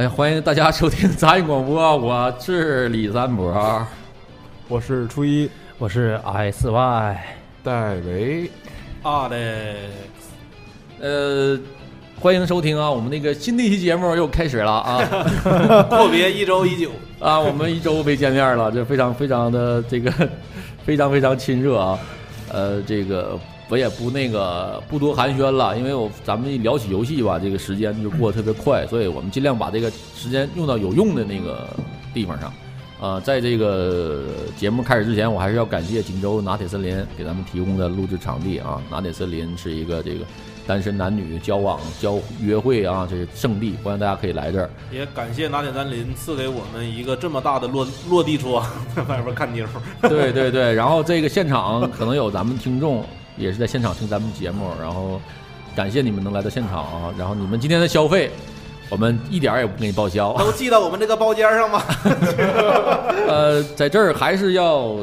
哎呀，欢迎大家收听杂音广播，我是李三博，我是初一，我是 S Y，戴维，啊的，呃，欢迎收听啊，我们那个新的一期节目又开始了啊。阔别一周已久，啊，我们一周没见面了，这非常非常的这个非常非常亲热啊，呃，这个我也不那个不多寒暄了，因为我咱们一聊起游戏吧，这个时间就过得特别快，所以我们尽量把这个时间用到有用的那个地方上。啊、在这个节目开始之前，我还是要感谢锦州拿铁森林给咱们提供的录制场地啊。拿铁森林是一个这个单身男女交往、交约会啊，这是圣地，欢迎大家可以来这儿。也感谢拿铁森林赐给我们一个这么大的落落地窗，在外边看妞。对对对，然后这个现场可能有咱们听众也是在现场听咱们节目，然后感谢你们能来到现场啊，然后你们今天的消费，我们一点儿也不给你报销。都记到我们这个包间上吗？呃，在这儿还是要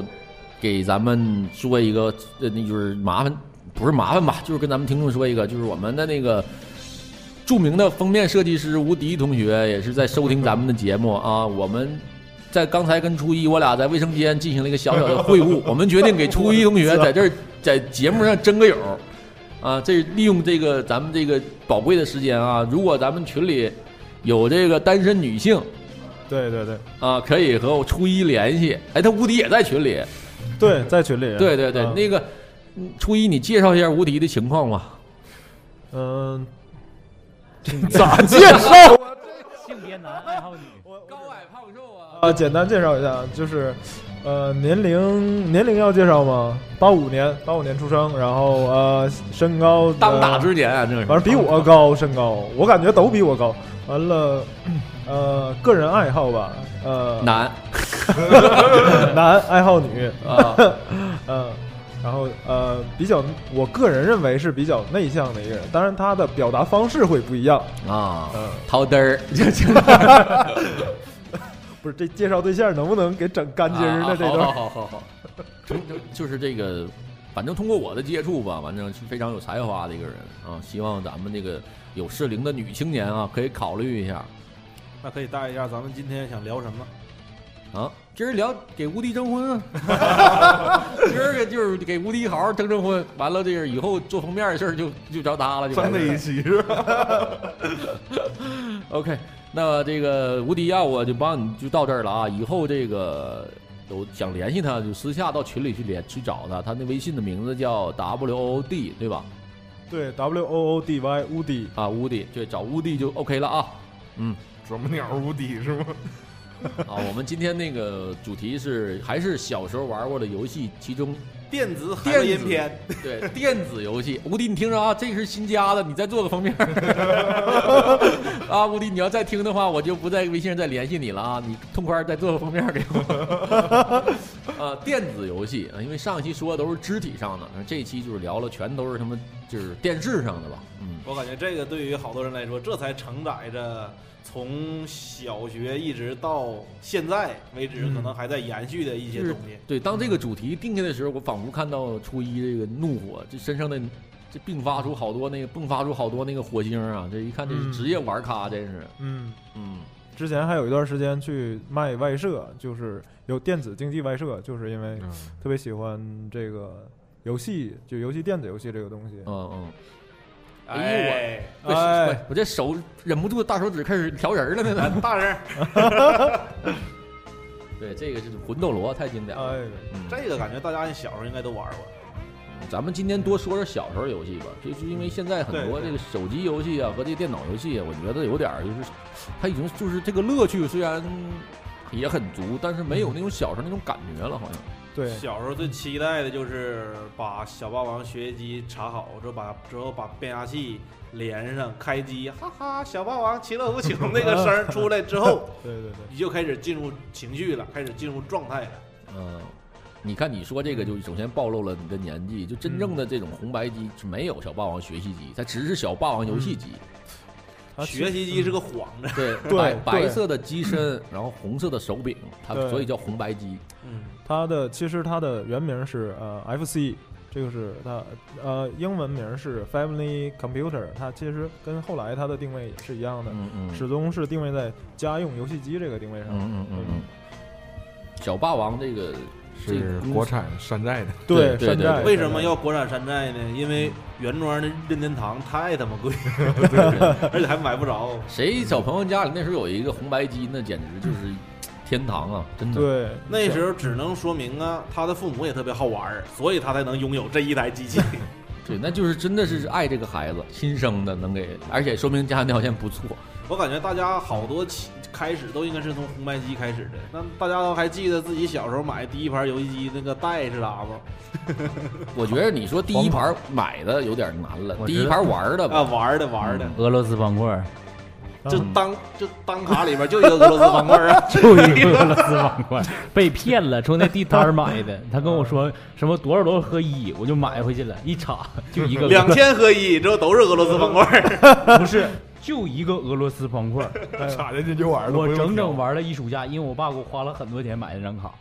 给咱们说一个，呃，那就是麻烦，不是麻烦吧，就是跟咱们听众说一个，就是我们的那个著名的封面设计师吴迪同学也是在收听咱们的节目啊。我们在刚才跟初一我俩在卫生间进行了一个小小的会晤，我们决定给初一同学 在这儿在节目上争个友。啊，这利用这个咱们这个宝贵的时间啊，如果咱们群里有这个单身女性，对对对啊，可以和我初一联系。哎，他无敌也在群里。对，在群里，对对对，嗯那个嗯初一，你介绍一下无敌的情况吧。嗯，咋介绍啊？性别男，爱好女，瘦啊。啊，简单介绍一下，就是，呃，年龄年龄要介绍吗？八五年，八五年出生，然后呃，身高当打呃之年啊，这。反正比我高，身高，我感觉都比我高。完了，呃，个人爱好吧，呃，男男爱好女，啊，嗯，然后呃，比较，我个人认为是比较内向的一个人，当然他的表达方式会不一样。啊，嗯，掏嘚儿，不是这介绍对象能不能给整干净的？这段好好好好好，从就是这个，反正通过我的接触吧，反正是非常有才华的一个人啊。希望咱们这个有适龄的女青年啊，可以考虑一下那可以带一下咱们今天想聊什么？啊。今儿聊给吴迪征婚啊，今儿个就是给吴迪好好征征婚，完了这个以后做封面的事儿就就找他了，就在那一期是吧？OK，那这个无敌啊，我就帮你就到这儿了啊。以后这个有想联系他，就私下到群里去联去找他。他那微信的名字叫 W O O D，对吧？对 W O O D Y 乌迪，啊，无敌，对，找无敌就 OK 了啊。嗯，啄木鸟无敌是吗？啊，我们今天那个主题是还是小时候玩过的游戏，其中电子电音片，对电子游戏。无敌，你听着啊，这是新加的，你再做个封面 啊。无敌，你要再听的话，我就不在微信上再联系你了啊。你痛快再做个封面给我。啊，电子游戏啊，因为上一期说的都是肢体上的，这一期就是聊了全都是他们就是电视上的吧。嗯，我感觉这个对于好多人来说，这才承载着从小学一直到现在为止，嗯可能还在延续的一些就是东西。对，当这个主题定下的时候，我仿佛看到初一这个怒火，这身上的这迸发出好多那个迸发出好多那个火星啊！这一看这是嗯职业玩咖，真是。嗯，嗯，之前还有一段时间去卖外设，就是有电子竞技外设，就是因为嗯特别喜欢这个游戏，就游戏电子游戏这个东西。嗯嗯。哎呦，我哎我这手忍不住大手指开始调人了呢。大人，对，这个就是魂斗罗太经典了。这个感觉大家小时候应该都玩过。咱们今天多说说小时候游戏吧，就是因为现在很多这个手机游戏啊和这电脑游戏啊，我觉得有点儿就是，它已经就是这个乐趣虽然也很足，但是没有那种小时候那种感觉了，好像。对，小时候最期待的就是把小霸王学习机插好之后，把之后把变压器连上，开机，哈哈，小霸王其乐无穷那个声儿出来之后，对对对，你就开始进入情绪了，开始进入状态了。嗯，你看你说这个就首先暴露了你的年纪，就真正的这种红白机是没有小霸王学习机，它只是小霸王游戏机。它其学习机是个幌子，对，对白对。白色的机身，然后红色的手柄，它对。所以叫红白机。嗯，它的其实它的原名是呃 FC，这个是它呃英文名是 Family Computer，它其实跟后来它的定位也是一样的，嗯嗯。始终是定位在家用游戏机这个定位上。嗯嗯嗯嗯，小霸王这个这是国产山寨的，对对山寨为什么要国产山寨呢？因为原装的任天堂太他妈贵，而且还买不着。谁小朋友家里那时候有一个红白机，那简直就是天堂啊！真的。对，那时候只能说明啊，他的父母也特别好玩，所以他才能拥有这一台机器。对，那就是真的是爱这个孩子，亲生的能给，而且说明家庭条件不错。我感觉大家好多起开始都应该是从红白机开始的。那大家都还记得自己小时候买第一盘游戏机那个带是啥吗？我觉得你说第一盘买的有点难了，第一盘玩的吧啊，玩的玩的，俄罗斯方块儿，就嗯当就当卡里边就一个俄罗斯方块啊，就一个俄罗斯方块，被骗了，从那地摊买的。他跟我说什么多少多少合一，我就买回去了，一查就一个两千合一，之后都是俄罗斯方块。不是，就一个俄罗斯方块儿。哎插进去就玩了。我整整玩了一暑假，因为我爸给我花了很多钱买那张卡。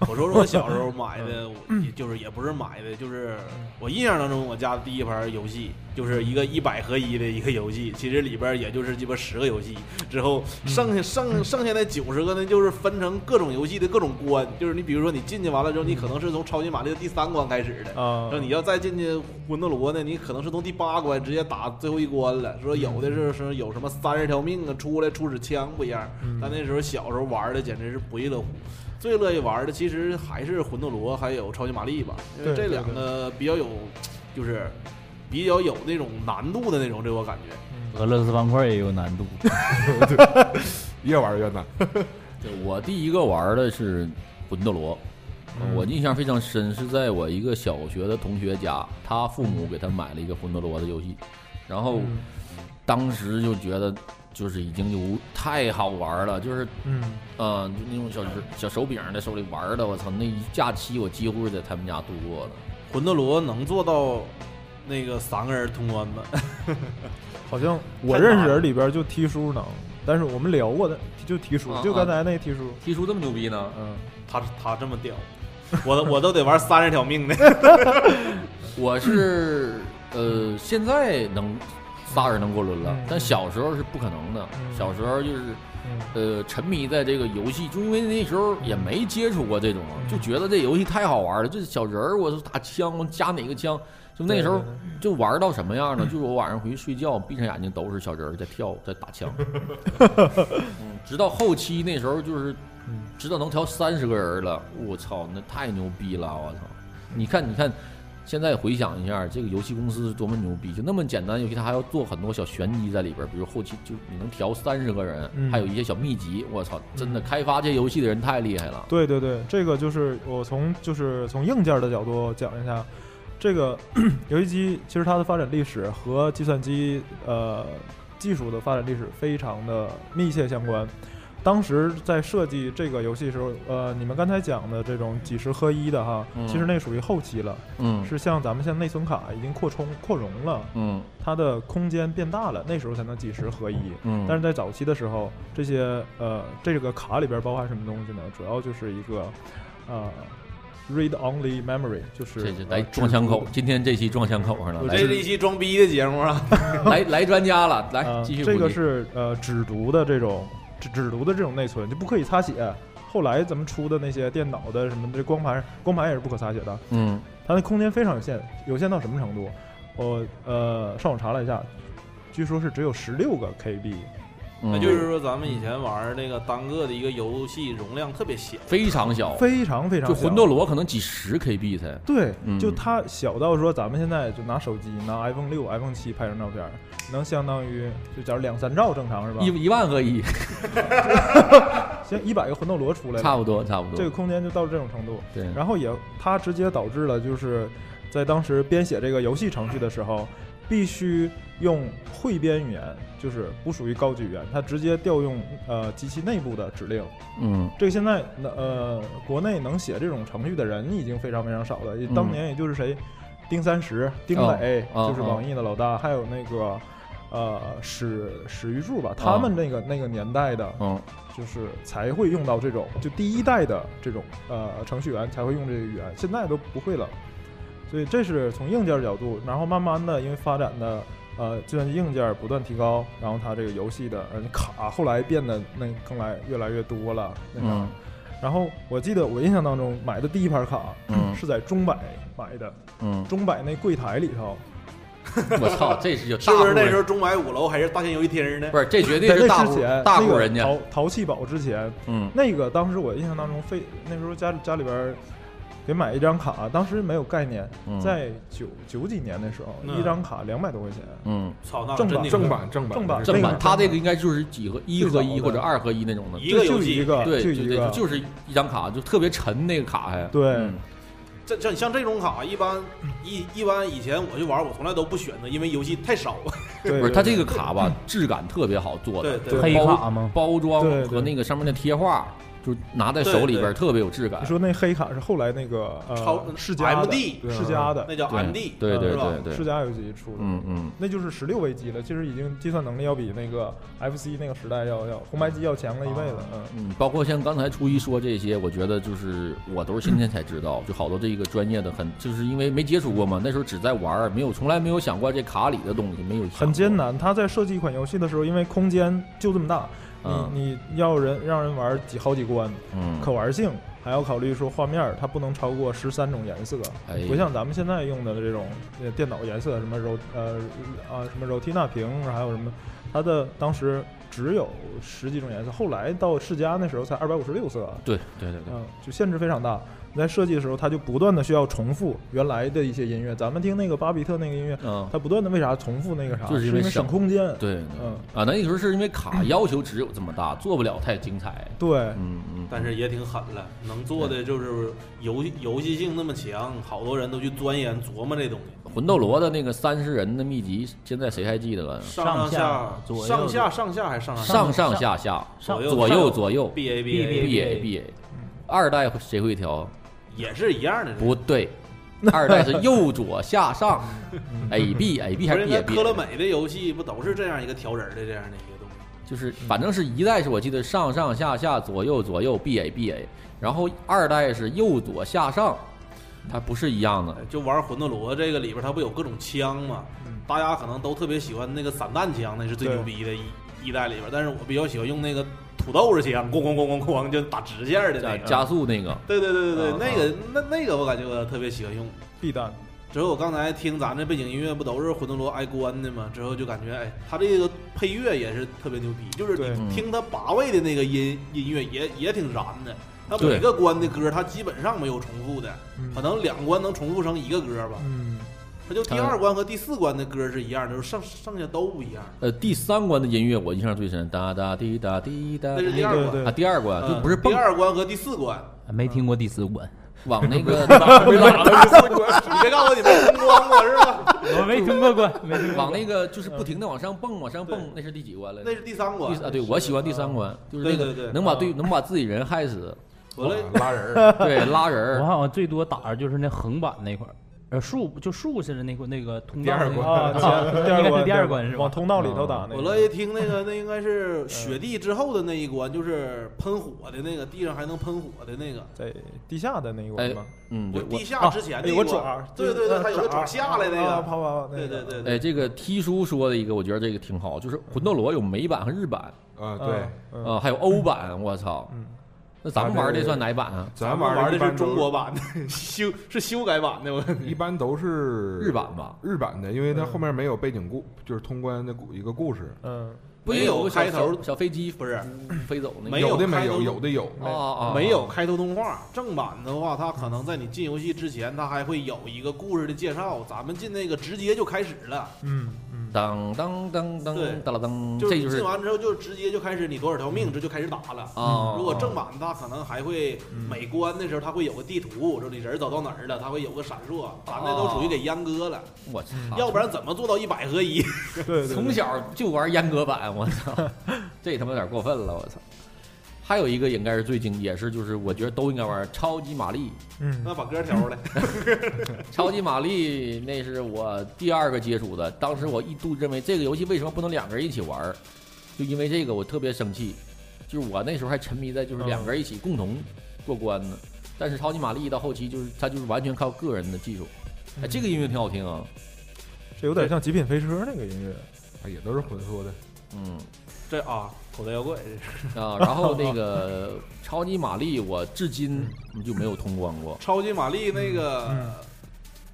我说说我小时候 买的，就是也不是买的，就是我印象当中我家的第一盘游戏就是一个一百合一的一个游戏，其实里边也就是鸡巴十个游戏，之后剩下剩剩下那九十个呢，就是分成各种游戏的各种关，就是你比如说你进去完了之后，你可能是从超级玛丽的第三关开始的。啊然后你要再进去魂斗罗呢，你可能是从第八关直接打最后一关了。说有的是是有什么三十条命啊，出来初始枪不一样。嗯但那时候小时候玩的简直是不亦乐乎。最乐意玩的其实还是魂斗罗还有超级玛丽吧，因为这两个比较有，就是比较有那种难度的那种，这我感觉。嗯俄罗斯方块也有难度，越玩越难。对我第一个玩的是魂斗罗，嗯。我印象非常深，是在我一个小学的同学家，他父母给他买了一个魂斗罗的游戏，然后嗯。当时就觉得就是已经有太好玩了，就是嗯嗯、就那种小小手柄在手里玩的，我操，那一假期我几乎是在他们家度过的。魂斗罗能做到那个三个人通关吗？好像我认识人里边就踢叔能，但是我们聊过的就踢叔啊，就刚才那踢叔，踢出这么牛逼呢？嗯，他他这么屌，我都我都得玩三十条命呢。我是呃，现在能仨人能过轮了嗯，但小时候是不可能的。嗯小时候就是嗯呃，沉迷在这个游戏，就因为那时候也没接触过这种，嗯就觉得这游戏太好玩了。这小人儿，我是打枪，我加哪个枪，就那时候就玩到什么样呢？就是我晚上回去睡觉，闭上眼睛都是小人儿在跳，在打枪。嗯，直到后期那时候就是嗯，直到能调三十个人了，我操，那太牛逼了！我操，你看，你看。现在回想一下，这个游戏公司是多么牛逼！就那么简单游戏，它还要做很多小玄机在里边，比如后期就你能调三十个人，嗯还有一些小秘籍。我操，真的嗯开发这游戏的人太厉害了。对对对，这个就是我从就是从硬件的角度讲一下，这个 游戏机其实它的发展历史和计算机呃技术的发展历史非常的密切相关。当时在设计这个游戏的时候，呃，你们刚才讲的这种几十合一的哈，嗯其实那属于后期了，嗯是像咱们现在内存卡已经扩充扩容了，嗯它的空间变大了，那时候才能几十合一。嗯，但是在早期的时候，这些呃这个卡里边包含什么东西呢？主要就是一个呃 read only memory，就是来撞枪口，今天这期撞枪口上了，我这是一期装逼的节目啊！来来专家了，来呃继续。这个是呃只读的这种只只读的这种内存就不可以擦写。后来咱们出的那些电脑的什么这光盘，光盘也是不可擦写的。嗯它的空间非常有限，有限到什么程度？我呃上网查了一下，据说是只有十六个 KB。那嗯，就是说，咱们以前玩那个单个的一个游戏容量特别小，非常小，非常非常小就魂斗罗可能几十 KB 才。对，嗯就它小到说，咱们现在就拿手机，拿 iPhone 六、iPhone 七拍张照片儿，能相当于就假如两三兆正常是吧？一一万合一，像一百个魂斗罗出来了，差不多差不多。这个空间就到这种程度。对，然后也它直接导致了，就是在当时编写这个游戏程序的时候，必须用汇编语言，就是不属于高级语言，它直接调用呃机器内部的指令。嗯这个现在呃国内能写这种程序的人已经非常非常少了，也当年也就是谁，丁三十、丁磊，就是网易的老大，还有那个呃史史玉柱吧，他们那个那个年代的，嗯就是才会用到这种，就第一代的这种呃程序员才会用这个语言，现在都不会了。所以这是从硬件角度，然后慢慢的因为发展的呃计算机硬件不断提高，然后它这个游戏的嗯卡后来变得那更来越来越多了，那个。嗯。然后我记得我印象当中买的第一盘卡嗯。是在中百买的，嗯，中百那柜台里头，我操，这是有是不是那时候中百五楼还是大型游戏厅呢？不是，这绝对是大前大那个户人家，淘淘气堡之前，嗯。那个当时我印象当中费那时候家里家里边儿给买一张卡，当时没有概念，嗯。在九九几年的时候，嗯一张卡两百多块钱，嗯，操，那正版正版正版。正版。正版那个，它这个应该就是几合一合一最早的。或者二合一那种的，一个游戏。就一个，对，就就一个，对就是一张卡，就特别沉那个卡还，对。嗯。这这像这种卡，一般一一般以前我去玩，我从来都不选择，因为游戏太少了。对，不是它这个卡吧，质感特别好做的，对对。黑包卡吗？包装对对。和那个上面的贴画，就拿在手里边特别有质感你。说那黑卡是后来那个超呃世嘉的 MD 世嘉的，那叫对 MD，对对对对世嘉游戏出的，嗯嗯，那就是十六位机了，其实已经计算能力要比那个 FC 那个时代要要红白机要强了一倍了，嗯。嗯，包括像刚才初一说这些，我觉得就是我都是今天才知道，就好多这个专业的很，就是因为没接触过嘛，那时候只在玩儿，没有从来没有想过这卡里的东西，没有很艰。难。他在设计一款游戏的时候，因为空间就这么大，嗯。你你要人让人玩几好几关，嗯，可玩性还要考虑说画面它不能超过十三种颜色，哎不像咱们现在用的这种呃电脑颜色，什么柔呃啊什么 Retina 屏，还有什么，它的当时只有十几种颜色，后来到世嘉那时候才二百五十六色，对对对对，嗯，就限制非常大。在设计的时候，它就不断的需要重复原来的一些音乐。咱们听那个巴比特那个音乐，嗯，它不断的为啥重复那个啥？就是因为省省空间。对，嗯，啊，那时候是因为卡要求只有这么大，做不了太精彩。对，嗯嗯，但是也挺狠了，能做的就是游戏游戏性那么强，好多人都去钻研琢磨这东西。魂斗罗的那个三十人的秘籍，现在谁还记得了？上下左右上下上下还是上上上上下下，左右左右左右 B A B A B A B A，二代谁会调？也是一样的。不对，二代是右左下上，A B A B 还是 B B？科乐美的游戏不都是这样一个调人儿的这样的一个东西？就是反正是一代是我记得上上下下左右左右 B A B A，然后二代是右左下上，它不是一样的。就玩魂斗罗这个里边，它不有各种枪嘛？大家可能都特别喜欢那个散弹枪，那是最牛逼的一一代里边。但是我比较喜欢用那个土豆子枪，咣咣咣咣咣就打直线的那个。加加速那个，对对对对对，啊那个那那个我感觉我特别喜欢用。必弹。之后我刚才听咱这背景音乐不都是魂斗罗挨关的吗？之后就感觉哎，他这个配乐也是特别牛逼，就是听他八位的那个音音乐也也挺燃的。他每个关的歌，他基本上没有重复的，嗯可能两关能重复成一个歌吧。嗯，他就第二关和第四关的歌是一样的，就是剩剩下都不一样。呃，第三关的音乐我印象最深，哒哒滴哒滴哒。那是第二关，对对啊，第二关就不是第二关和第四关。没听过第四关，往那个 你别告诉我你没通关过是吧？我没听过关，没听过往那个就是不停的往上蹦，往上蹦，那是第几关了？那是第三关第。啊，对我喜欢第三关，就是那个能把对能把自己人害死，我嘞，拉人儿，对，拉人儿。我好像最多打的就是那横版那块儿，呃，树就树似的那个那个通道那个 第二关啊，啊前第二关，应该是第二关是吧往通道里头打那个。我乐意听那个，那应该是雪地之后的那一关，就是喷火的那个，地上还能喷火的那个。在地下的那一关吗？嗯，对，我我地下之前的一有个爪关，，对对对，它有个爪爪下来那个。啊啪啪，那对对对哎，这个 T 叔说的一个，我觉得这个挺好，就是魂斗罗有美版和日版啊，对，嗯啊，还有欧版，我操嗯，那咱们玩的算哪版啊？咱们玩玩的是中国版的，修是修改版的。我一般都是日版吧？日版的，因为它后面没有背景故，就是通关的故一个故事，嗯，没有不也个开头小小飞机不是飞走那个？没有有的没有，有的有，啊啊，没有开头动画。正版的话，它可能在你进游戏之前，它还会有一个故事的介绍。咱们进那个直接就开始了，嗯嗯，当当当当对当当，就是你这就是进完之后就直接就开始你多少条命，这就开始打了。啊。如果正版它可能还会嗯每关的时候，它会有个地图，说你人走到哪儿了，它会有个闪烁。咱这都属于给阉割了，我操，要不然怎么做到一百合一？对对，从小就玩阉割版，我操，这他妈有点过分了，我操。还有一个应该是最经，也是就是我觉得都应该玩超级玛丽。嗯那把歌调出来。超级玛丽那是我第二个接触的，当时我一度认为这个游戏为什么不能两个人一起玩儿，就因为这个我特别生气，就是我那时候还沉迷在就是两个人一起共同过关呢。但是超级玛丽到后期就是它就是完全靠个人的技术，哎，这个音乐挺好听啊。这有点像《极品飞车》那个音乐。啊也都是混缩的。嗯这啊，口袋妖怪这是。啊，然后那个 超级玛丽，我至今就没有通关过。超级玛丽那个嗯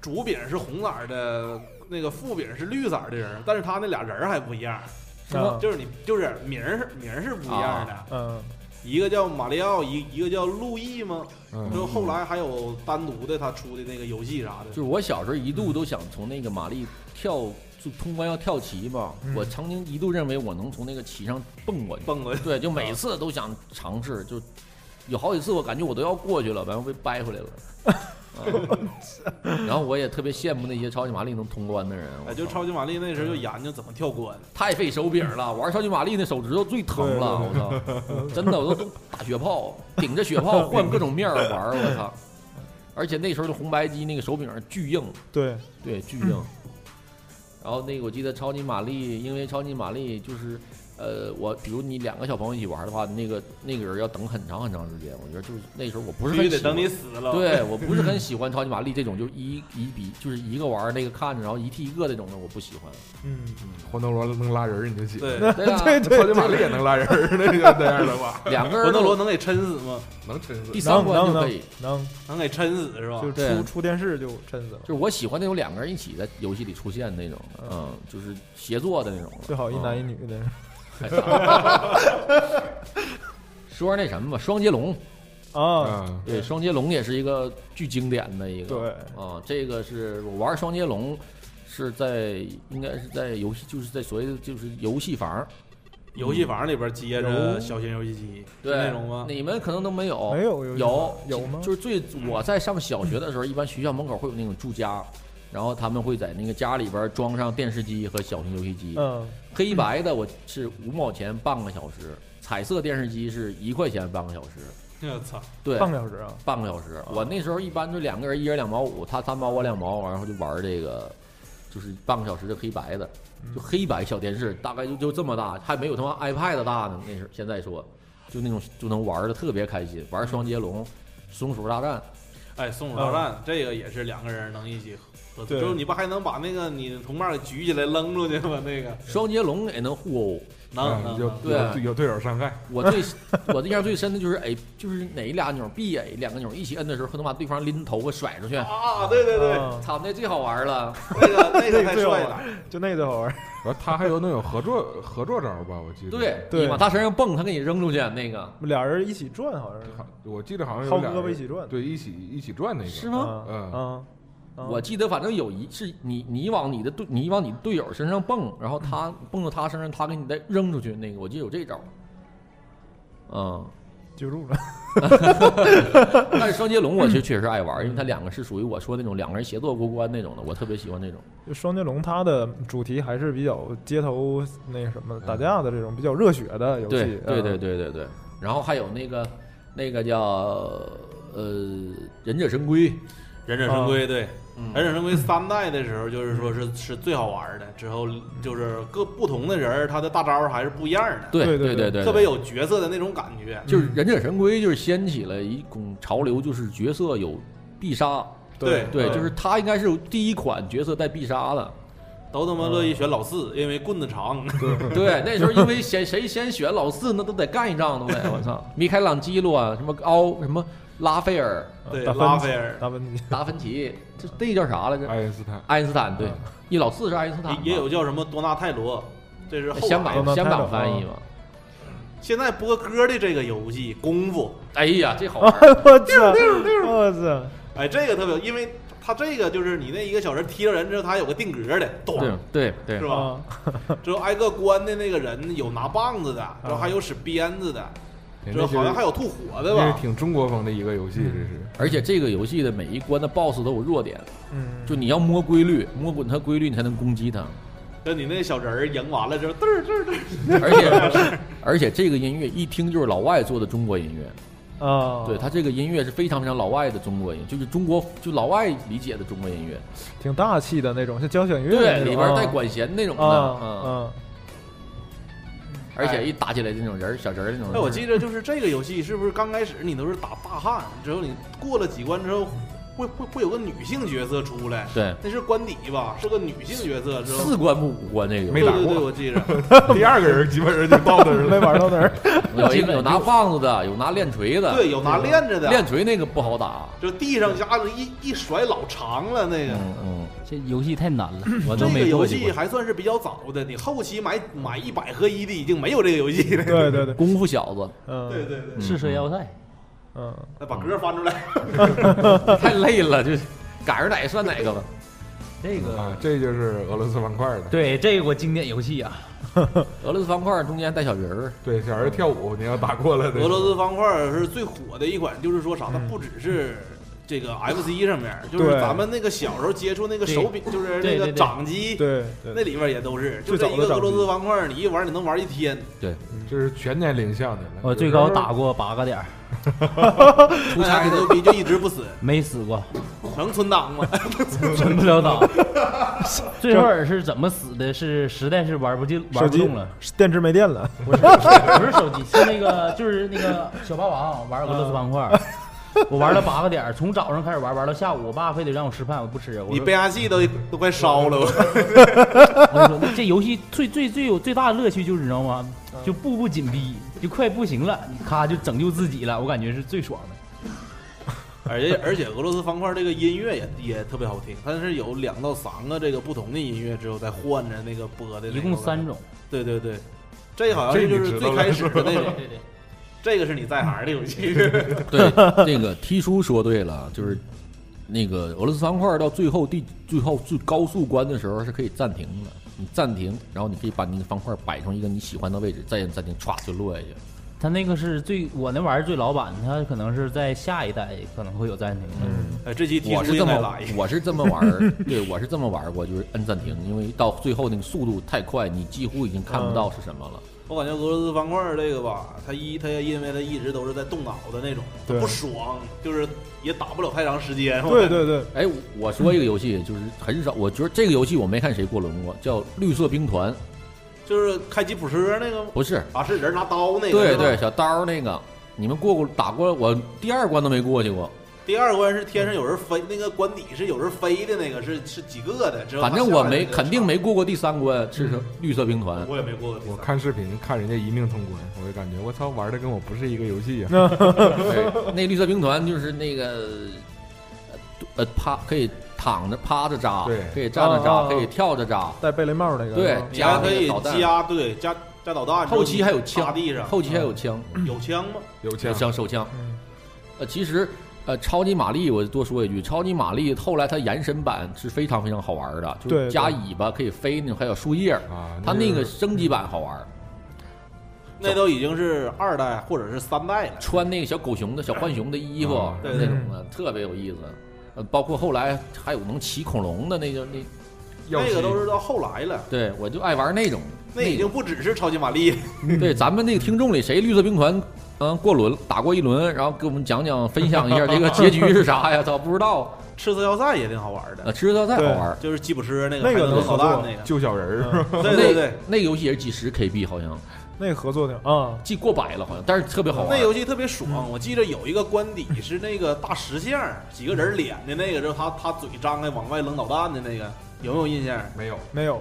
主饼是红色的，那个副饼是绿色的人，但是他那俩人还不一样，是。吗啊。就是你就是名儿是名儿是不一样的，嗯。一个叫马里奥，一一个叫路易吗？嗯，就后来还有单独的他出的那个游戏啥的，就是我小时候一度都想从那个玛丽跳，就通关要跳棋嘛。嗯我曾经一度认为我能从那个棋上蹦过去。蹦过去。对，就每次都想尝试，就有好几次我感觉我都要过去了，完了被掰回来了。嗯 然后我也特别羡慕那些超级玛丽能通关的人，我哎，就超级玛丽那时候就研究怎么跳关，太费手柄了，玩超级玛丽那手指头最疼了，我操！真的，我都都打血炮，顶着血炮 换各种面玩，我操！而且那时候的红白机那个手柄巨硬，对，对，巨硬。然后那个我记得超级玛丽，因为超级玛丽就是，呃，我比如你两个小朋友一起玩的话，那个那个人要等很长很长时间。我觉得就是那时候我不是必须得等很喜欢你死了。，对我不是很喜欢超级玛丽这种，就一一比就是一个玩那个看着，然后一替一个那种的，我不喜欢。嗯，魂斗罗能拉人你就喜欢，对，对啊，超级玛丽也能拉人儿，那个那样的话，两个人魂斗罗能给撑死吗？能撑死第三关就可以。能，能给撑死是吧就？出出电视就撑死了就。是我喜欢那种两个人一起在游戏里出现那种的，嗯，就是协作的那种的。最好一男一女。女的。说那什么吧，双截龙，啊，嗯，对，双截龙也是一个巨经典的一个。对，啊，这个是我玩双截龙，是在应该是在游戏，就是在所谓的就是游戏房，游戏房里边接着小型游戏机，是对那种吗？你们可能都没有，没有有有有吗？就是最我在上小学的时候，一般学校门口会有那种住家，然后他们会在那个家里边装上电视机和小型游戏机。嗯，黑白的我是五毛钱半个小时，彩色电视机是一块钱半个小时。我操！对，半个小时啊。半个小时。我那时候一般就两个人，一人两毛五，他三毛我两毛，然后就玩这个，就是半个小时的黑白的，就黑白小电视，大概就就这么大，还没有他妈 iPad 大呢。那时候现在说，就那种就能玩的特别开心，玩双截龙、松鼠大战，哎，松鼠大战这个也是两个人能一起对就是你不还能把那个你的同伴给举起来扔出去吗？那个 双截龙也能互殴。能嗯有对有有对手伤害，我最我印象最深的就是 A，就是哪俩钮 B A 两个钮一起摁的时候，能把对方拎头发甩出去。啊！对对对，啊 操，那最好玩了。那个那个太最好帅了玩。就那最好玩。然后他还有那种合作合作招吧，我记得。对，对你往他身上蹦，他给你扔出去那个，俩人一起转，好像是，我记得好像有薅胳膊俩人一起转。对，一起一起转那个。是吗？嗯啊啊！我记得反正有一是你你往你的队你往你队友身上蹦，然后他蹦到他身上，他给你再扔出去。那个我记得有这招。嗯，记不住了。但是双截龙我是确实爱玩，因为它两个是属于我说那种两个人协作过关那种的，我特别喜欢那种。就双截龙，它的主题还是比较街头那什么打架的这种比较热血的游戏。对对对，对对对。然后还有那个那个叫呃忍者神龟，忍者神龟对，嗯忍者神龟三代的时候就是说是是最好玩的，之后就是各不同的人儿他的大招还是不一样的，对对对对对，特别有角色的那种感觉。就是忍者神龟就是掀起了一股潮流，就是角色有必杀。对对，嗯就是他应该是第一款角色带必杀的。都他妈乐意选老四，因为棍子长。对，那时候因为先谁先选老四，那都得干一仗，都得我操！米开朗基罗啊，什么奥什么拉斐尔、对拉斐尔。达芬奇，达芬奇，这这叫啥来着？爱因斯坦。爱因斯坦，对。嗯，一老四是爱因斯坦，也也有叫什么多纳泰罗，这是后香港香港翻译嘛。现在播歌的这个游戏功夫，哎呀，这好玩。儿！我操，我操，哎，这个特别，因为它这个就是你那一个小人踢了人之后，它还有个定格的，咚，对对对。是，吧？啊，之后挨个关的那个人有拿棒子的，啊之后还有使鞭子的，哎之后好像还有吐火的吧？挺中国风的一个游戏，这是。而且这个游戏的每一关的 BOSS 都有弱点，嗯，就你要摸规律，摸滚它规律，你才能攻击它。就你那小人儿赢完了之后，嘚儿嘚儿嘚儿，而且而且这个音乐一听就是老外做的中国音乐，啊，对，它这个音乐是非常非常老外的中国音，就是中国就老外理解的中国音乐，挺大气的那种，像交响乐对，里边带啊管弦那种的，啊嗯，啊，而且一打起来那种人儿小人儿那种。哎，我记得就是这个游戏是不是刚开始你都是打大汉，之后你过了几关之后，会会会有个女性角色出来，对，那是官邸吧？是个女性角色，之后四关不五关那个没打过对对对，我记着。第二个人基本上就到那 儿没了。玩到那儿。有一个有拿棒子的，有拿链锤的，对，有拿链着的，链锤那个不好打。就地上家伙一一甩老长了那个。嗯嗯，这游戏太难了，我这个都没游戏过去过。还算是比较早的，你后期买买一百合一的已经没有这个游戏了。对对对，功夫小子嗯，对对对，赤蛇要塞，嗯，那把歌翻出来。太累了，就赶上哪个算哪个吧。这个啊，这就是俄罗斯方块的。对这个我经典游戏啊，俄罗斯方块中间带小人儿，对，小人跳舞，你要打过来的。俄罗斯方块是最火的一款，就是说啥，它嗯不只是这个 FC 上面，就是咱们那个小时候接触那个手柄，就是那个掌机，对对那里面也都是，就这一个俄罗斯方块，你一玩你能玩一天。对这是全年龄向的。我最高打过八个点儿，出差牛逼就一直不死，没死过，能存档吗？存不了档。最后尔是怎么死的？是实在是玩不进，玩不动了。电池没电了，不是不是手机，是那个就是那个小霸王玩俄罗斯方块儿，我玩了八个点儿，从早上开始玩，玩到下午，我爸非得让我吃饭，我不吃。我你变压器都都快烧了，我 我跟你说，这游戏最最最有最大的乐趣就是你知道吗？就步步紧逼，就快不行了，你咔就拯救自己了，我感觉是最爽的。而且而且俄罗斯方块这个音乐也也特别好听，它是有两到三个这个不同的音乐之后再换着那个播的那个，一共三种，对对对，这好像这就是最开始的那种，对对，这个是你在行的游戏。对，这个 T 叔说对了，就是那个俄罗斯方块到最后第最后最高速关的时候是可以暂停的，你暂停，然后你可以把你的方块摆成一个你喜欢的位置，再按暂停，歘就落下去。他那个是最我那玩意儿最老版，他可能是在下一代可能会有暂停的。嗯，哎，这期我是这么应该来，我是这么玩儿，对我是这么玩儿过，就是摁暂停，因为到最后那个速度太快，你几乎已经看不到是什么了。我感觉俄罗斯方块这个吧，他一它因为他一直都是在动脑的那种，不爽，就是也打不了太长时间。对对对，哎，我说一个游戏，就是很少，我觉得这个游戏我没看谁过轮过，叫《绿色兵团》，就是开吉普车那个不是，啊，是人拿刀那个。对对，小刀那个，你们过过打过，我第二关都没过去过。第二关是天上有人飞，那个关底是有人飞的那个，是是几个的。反正我没肯定没过过第三关，是绿色兵团。我也没过过我看视频看人家一命通关，我就感觉我操，玩的跟我不是一个游戏啊。那绿色兵团就是那个呃趴可以躺着趴着扎，对可以站着扎，哦可以跳着扎。戴贝雷帽那个，对是吧你还可以加对加加导弹，后期还有枪地上，后期还有枪，有枪吗？有枪有，枪手枪。嗯呃，其实呃，超级玛丽我多说一句，超级玛丽后来它延伸版是非常非常好玩的，就是加尾巴可以飞那种，还有树叶。啊，它那个升级版好玩，那都已经是二代或者是三代了。穿那个小狗熊的小浣熊的衣服啊对那种的，特别有意思。呃，包括后来还有能骑恐龙的那个那，那个都是到后来了，对我就爱玩那种。那已经不只是超级玛丽。对咱们那个听众里谁绿色兵团嗯过轮打过一轮，然后给我们讲讲分享一下这个结局是啥呀？操，不知道。赤色要塞也挺好玩呃，的，吃道赛好玩，就是吉普车那个那个还能能合作导弹那个。救小人儿，嗯对对对，那个游戏也是几十 KB 好像，那个合作的啊，记过百了好像，但是特别好玩。那游戏特别爽，我记得有一个官邸是那个大石像，几个人脸的那个，就是他他嘴张开往外扔导弹的那个，有没有印象？没有，没有，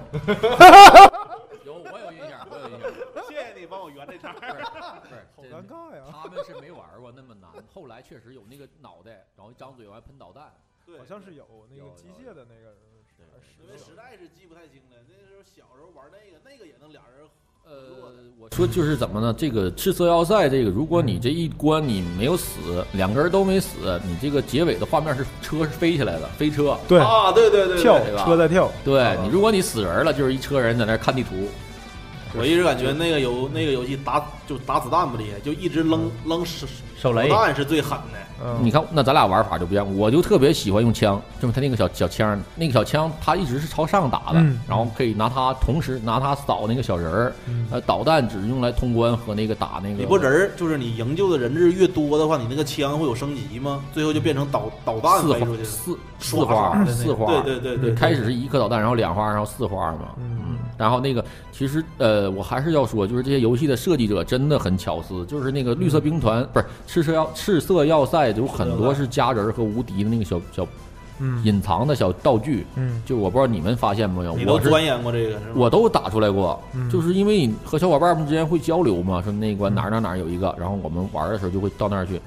有我有印象，我有印象。谢谢你帮我圆这茬。不是，好这尴尬呀，他们是没玩过那么难，后来确实有那个脑袋，然后一张嘴往外喷导弹。对好像是有那个机械的那个，因为实在是记不太清了，那时候小时候玩那个，那个也能俩人说就是怎么呢？这个赤色要塞，这个如果你这一关你没有死，两个人都没死，你这个结尾的画面是车是飞起来的，飞车。对，啊，对对对对跳对吧车在跳，对你，如果你死人了，就是一车人在那看地图。我一直感觉那个游那个游戏打就打子弹不厉害，就一直扔扔手手雷弹是最狠的。嗯，你看，那咱俩玩法就不一样。我就特别喜欢用枪，就是他那个小小枪，那个小枪它一直是朝上打的，嗯然后可以拿它同时拿它扫那个小人儿。嗯呃，导弹只用来通关和那个打那个。你不人儿就是你营救的人质越多的话，你那个枪会有升级吗？最后就变成导导弹四花飞出去了。四四花四花，对对对对，开始是一颗导弹，然后两花，然后四花嘛。嗯，然后那个其实呃，我还是要说，就是这些游戏的设计者真的很巧思，就是那个绿色兵团、不是赤色要赤色要塞，有很多是家人儿和无敌的那个小小嗯。隐藏的小道具，嗯。就我不知道你们发现没有，你都我钻研过这个？我都打出来过，嗯。就是因为你和小伙伴们之间会交流嘛，说那关哪儿哪儿哪儿有一个，然后我们玩的时候就会到那儿去，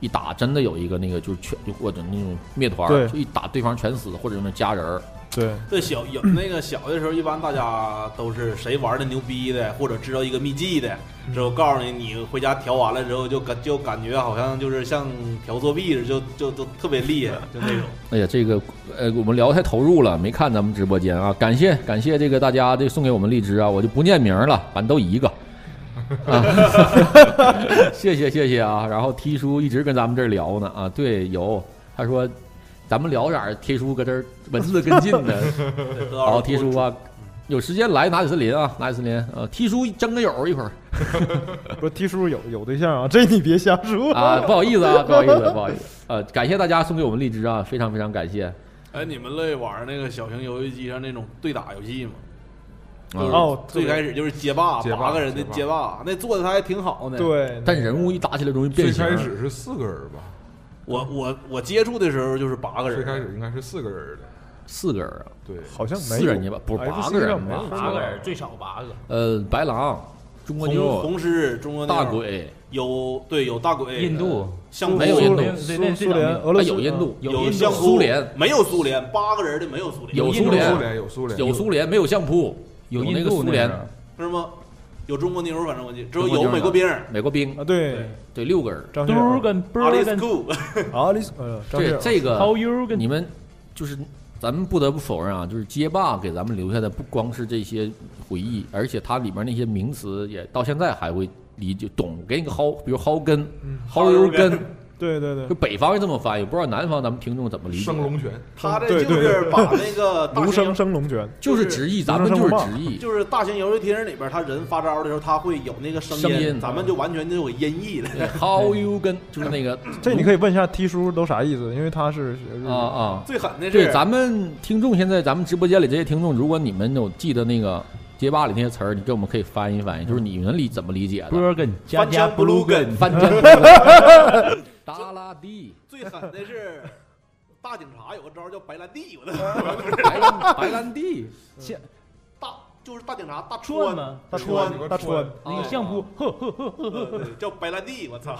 一打真的有一个那个就是全就或者那种灭团就一打对方全死，或者那加人儿，对对小有那个小的时候，一般大家都是谁玩的牛逼的，或者知道一个秘技的，之后告诉你，你回家调完了之后，就感就感觉好像就是像调作弊似的，就就就特别厉害，就那种。哎呀，这个呃，我们聊太投入了，没看咱们直播间啊。感谢感谢这个大家这送给我们荔枝啊，我就不念名了，反正都一个。啊，谢谢谢谢啊！然后 T 叔一直跟咱们这儿聊呢啊，对，有他说咱们聊点儿，T 叔搁这儿文字跟进的。对好，T 叔啊，有时间来拿铁森林啊，拿铁森林啊，T 叔争个友一会儿 不是 T 叔有有对象啊，这你别瞎说啊，不好意思啊，不好意思，不好意思，呃，感谢大家送给我们荔枝啊，非常非常感谢。哎，你们乐意玩那个小型游戏机上那种对打游戏吗？就是哦最开始就是街霸，街霸八个人的街霸。街霸，那做的他还挺好呢。，对，但人物一打起来容易变形最。开始是四个人吧？我我我接触的时候就是八个人，最开始应该是四个人的。四个人啊，对，好像没有。四人家吧，不是八个人吧？八个人。最少八个，呃，白狼、中国红妞、红狮、中国大鬼，有对有大鬼，印度相扑没有印度苏苏联、俄罗斯啊有印度有印度有相扑苏联没有苏联，八个人的没有苏联，有苏联苏联有苏联。有苏联，没有相扑，有那印度那个苏联是、是吗？有中国妞，反正我记得，之后中国妞有美国兵，美国兵。啊，，对，对，六个人。张学嘟跟波阿里儿跟斯库，阿里斯，呃，张学友，这这个你们就是咱们不得不否认啊，就是街霸给咱们留下的不光是这些回忆，而且它里面那些名词也到现在还会理解懂。给你个蒿，比如蒿根、嗯，蒿油根，对对对就，北方是这么翻译，不知道南方咱们听众怎么理解。生龙拳，他这就是把那个大卢生 生龙拳，就是直译，咱们就是直译。就是大型游戏厅里边，他人发招的时候，他会有那个声声音咱们就完全就有音译了。How you 跟就是那个 这你可以问一下 T 叔都啥意思，因为他是学日啊啊。最狠的是，对，咱们听众现在咱们直播间里这些听众，如果你们有记得那个街霸里那些词儿，你给我们可以翻译翻译，就是你们理怎么理解的？达拉蒂，最狠的是大警察有个招叫白兰地，我的白兰白兰地，大 就是大警察大川？大川川大川，那个相扑，呵呵呵呵呵，呃叫白兰地，我操！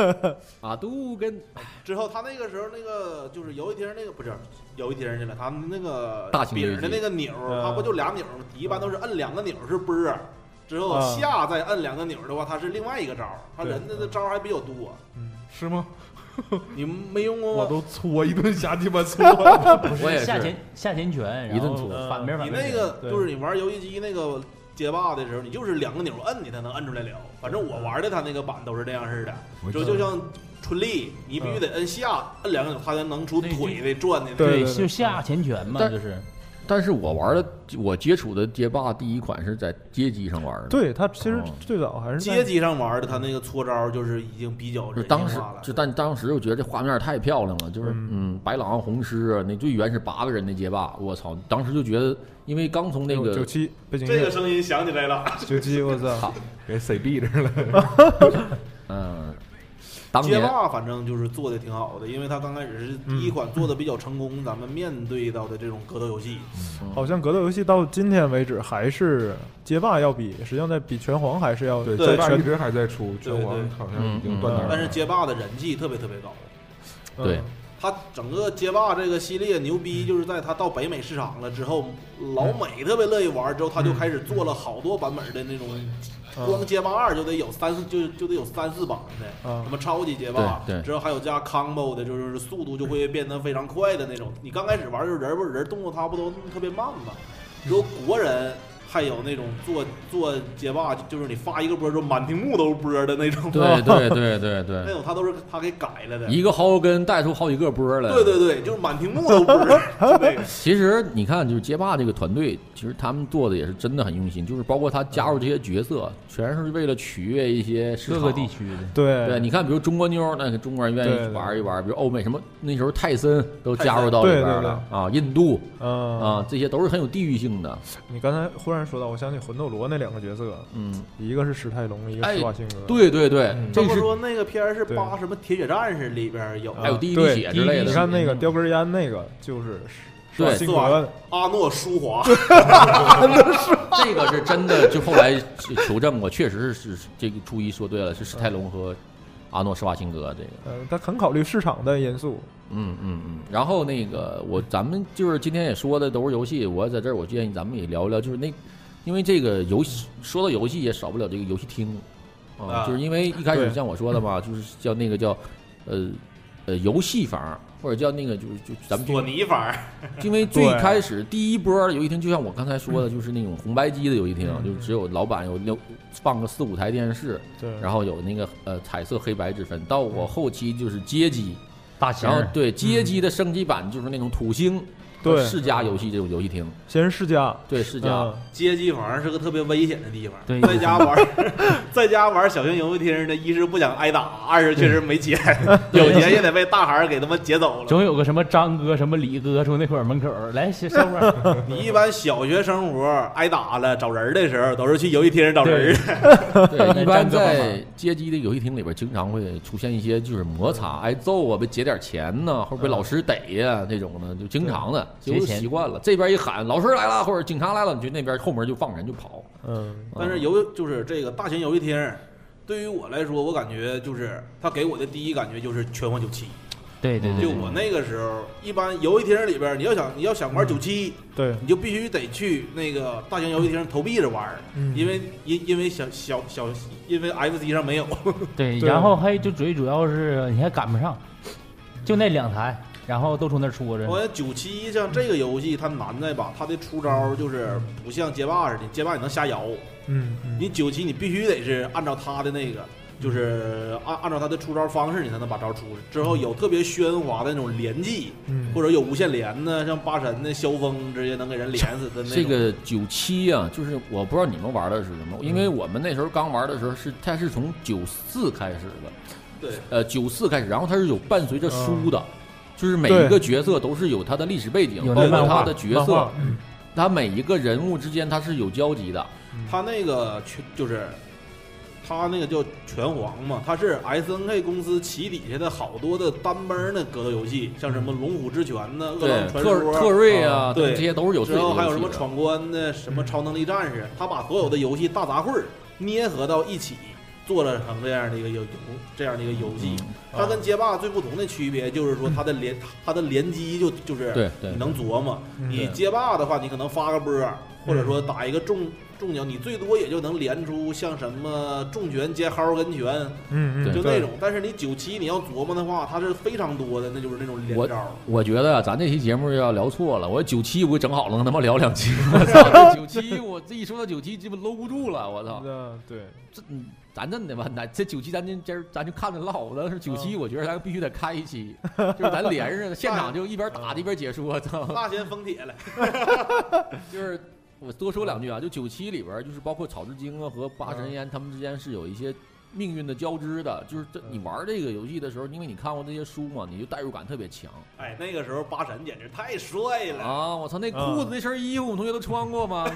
阿杜跟 之后他那个时候那个就是有一天那个不是有一天去了，他们那个大型游戏柄的那个钮他不就俩钮儿吗？一般都是摁两个钮是波儿，之后啊下再摁两个钮的话，他是另外一个招儿。他人家的招还比较多，是吗？你没用过吗？我都搓一顿瞎鸡巴搓。我也是下前下前拳，然后一顿搓反面反面你那个对就是你玩游戏机那个街霸的时候，你就是两个钮摁你才能摁出来了。反正我玩的他那个版都是这样式的，我就就像春丽，你必须得摁下摁两个钮儿，它才能出腿的转的那个。对对就下前拳嘛，但就是但是我玩的，我接触的街霸第一款是在街机上玩的。，对他其实哦最早还是街机上玩的，他那个搓招就是已经比较就当时。就但当时我觉得这画面太漂亮了，就是嗯嗯，白狼、红狮啊那最原始八个人的街霸，我操！当时就觉得，因为刚从那九个七背景乐这个声音响起来了。九七，我操，给 C B 这了。嗯，当街霸反正就是做的挺好的，因为它刚开始是第一款做的比较成功，咱们面对到的这种格斗游戏，好像格斗游戏到今天为止还是街霸要比，实际上在比拳皇还是要对，街霸一直还在出，拳皇好像已经断档了。但是街霸的人气特别特别高。嗯。对它整个街霸这个系列牛逼，就是在它到北美市场了之后，老美特别乐意玩，之后他就开始做了好多版本的那种，光街霸二就得有三四就就得有三四版的，啊。什么超级街霸，之后还有加 combo 的，就是速度就会变得非常快的那种。你刚开始玩的时候，人不人动作它不都特别慢吗？只有国人还有那种做做街霸，就是你发一个波之后满屏幕都是波的那种，对对对对那对，种他都是他给改了的。一个蒿根带出好几个波来。对对对，就是满屏幕都波，就那个。其实你看，就是街霸这个团队，其实他们做的也是真的很用心，就是包括他加入这些角色，全是为了取悦一些市场各个地。区的。对对，你看，比如中国妞，那个中国人愿对对意玩一玩，比如欧美什么那时候泰森都加入到里边对对了啊，印度嗯啊，这些都是很有地域性的。你刚才忽然然说到，我想起魂斗罗那两个角色，嗯，一个是史泰龙，一个是施瓦辛格。对对对，嗯这是他们说那个片儿是对八什么铁血战士里边有啊还有第一滴血之类的你看那个嗯叼根烟那个就是施瓦对辛格，阿诺舒华，这个是真的，就后来求证过，确实是是这个初一说对了，是史泰龙和阿诺施瓦辛格这个。呃，他很考虑市场的因素。嗯嗯嗯，然后那个我咱们就是今天也说的都是游戏，我在这儿我建议咱们也聊聊，就是那因为这个游戏说到游戏也少不了这个游戏厅啊，啊就是因为一开始像我说的嘛，就是叫那个叫呃呃游戏房或者叫那个就是就咱们索尼法儿，因为最开始第一波儿游戏厅，就像我刚才说的，就是那种红白机的游戏厅，嗯。就只有老板有六放个四五台电视，对，然后有那个呃彩色黑白之分。到我后期就是街机，大型，然后对街机的升级版就是那种土星、对世嘉游戏这种游戏厅，先是世嘉，对世嘉。嗯街机房是个特别危险的地方。对在家玩儿，在家玩儿小型游戏厅的，一是不想挨打，二是确实没钱，有钱也得被大孩儿给他们劫走了。总有个什么张哥、什么李哥从那块儿门口儿来小小伙儿，你一般小学生活挨打了找人儿的时候，都是去游戏厅找人儿。对，一般在街机的游戏厅里边，经常会出现一些就是摩擦、挨揍啊，被劫点钱呐，或者被老师逮呀、这种的，就经常的，就习惯了。这边一喊老师来了，或者警察来了，你就那边后门就放人就跑。嗯，但是游就是这个大型游戏厅，对于我来说，我感觉就是他给我的第一感觉就是拳皇九七。对对对，就我那个时候，一般游戏厅里边，你要想你要想玩九七，对，你就必须得去那个大型游戏厅投币着玩因为因因为小小小，因为 FC 上没有。对，对然后还就最主要是你还赶不上，就那两台，然后都从那儿戳着我。九七像这个游戏，它难在吧，它的出招就是不像街霸似的，街霸你能瞎摇，嗯嗯，你九七你必须得是按照他的那个，就是按按照他的出招方式，你才能把招出来。之后有特别喧哗的那种连技，嗯。或者有无限连呢，像八神的萧峰直接能给人连死的那种。这个九七啊，就是我不知道你们玩的是什么，因为我们那时候刚玩的时候是它是从九四开始的，对，呃，九四开始，然后它是有伴随着书的，就是每一个角色都是有他的历史背景，包括他的角色漫画，嗯。它每一个人物之间他是有交集的。他那个全就是。他那个叫拳皇嘛，他是 S N K 公司旗底下的好多的单门的格斗游戏，像什么龙虎之拳呐、饿对狼，传说，特瑞啊，对。这些都是有自己的之后还有什么闯关的、什么超能力战士，他把所有的游戏大杂烩儿捏合到一起，做了成这样的一个游游这样的一个游戏。嗯它跟街霸最不同的区别就是说，它的连它的连击就就是对对你能琢磨。嗯你街霸的话，你可能发个波，或者说打一个重重脚，你最多也就能连出像什么重拳接薅跟拳，嗯嗯，就那种。但是你九七你要琢磨的话，它是非常多的，那就是那种连招。我觉得啊咱这期节目要聊错了，我九七我整好了能他妈聊两期。我操，九七我这一说到九七，基本搂不住了，我操！嗯对，这嗯咱这的吧，咱这九七咱今今儿咱就看着唠，但是九七我觉得咱必须得开一期，就是咱连着现场就一边打一边解说，我操！大仙封帖了，就是我多说两句啊，就九七里边就是包括草之精啊和八神烟他们之间是有一些命运的交织的，就是这你玩这个游戏的时候，因为你看过那些书嘛，你就代入感特别强哎，那个时候八神简直太帅了，啊！我操，那裤子那身衣服，我们同学都穿过吗？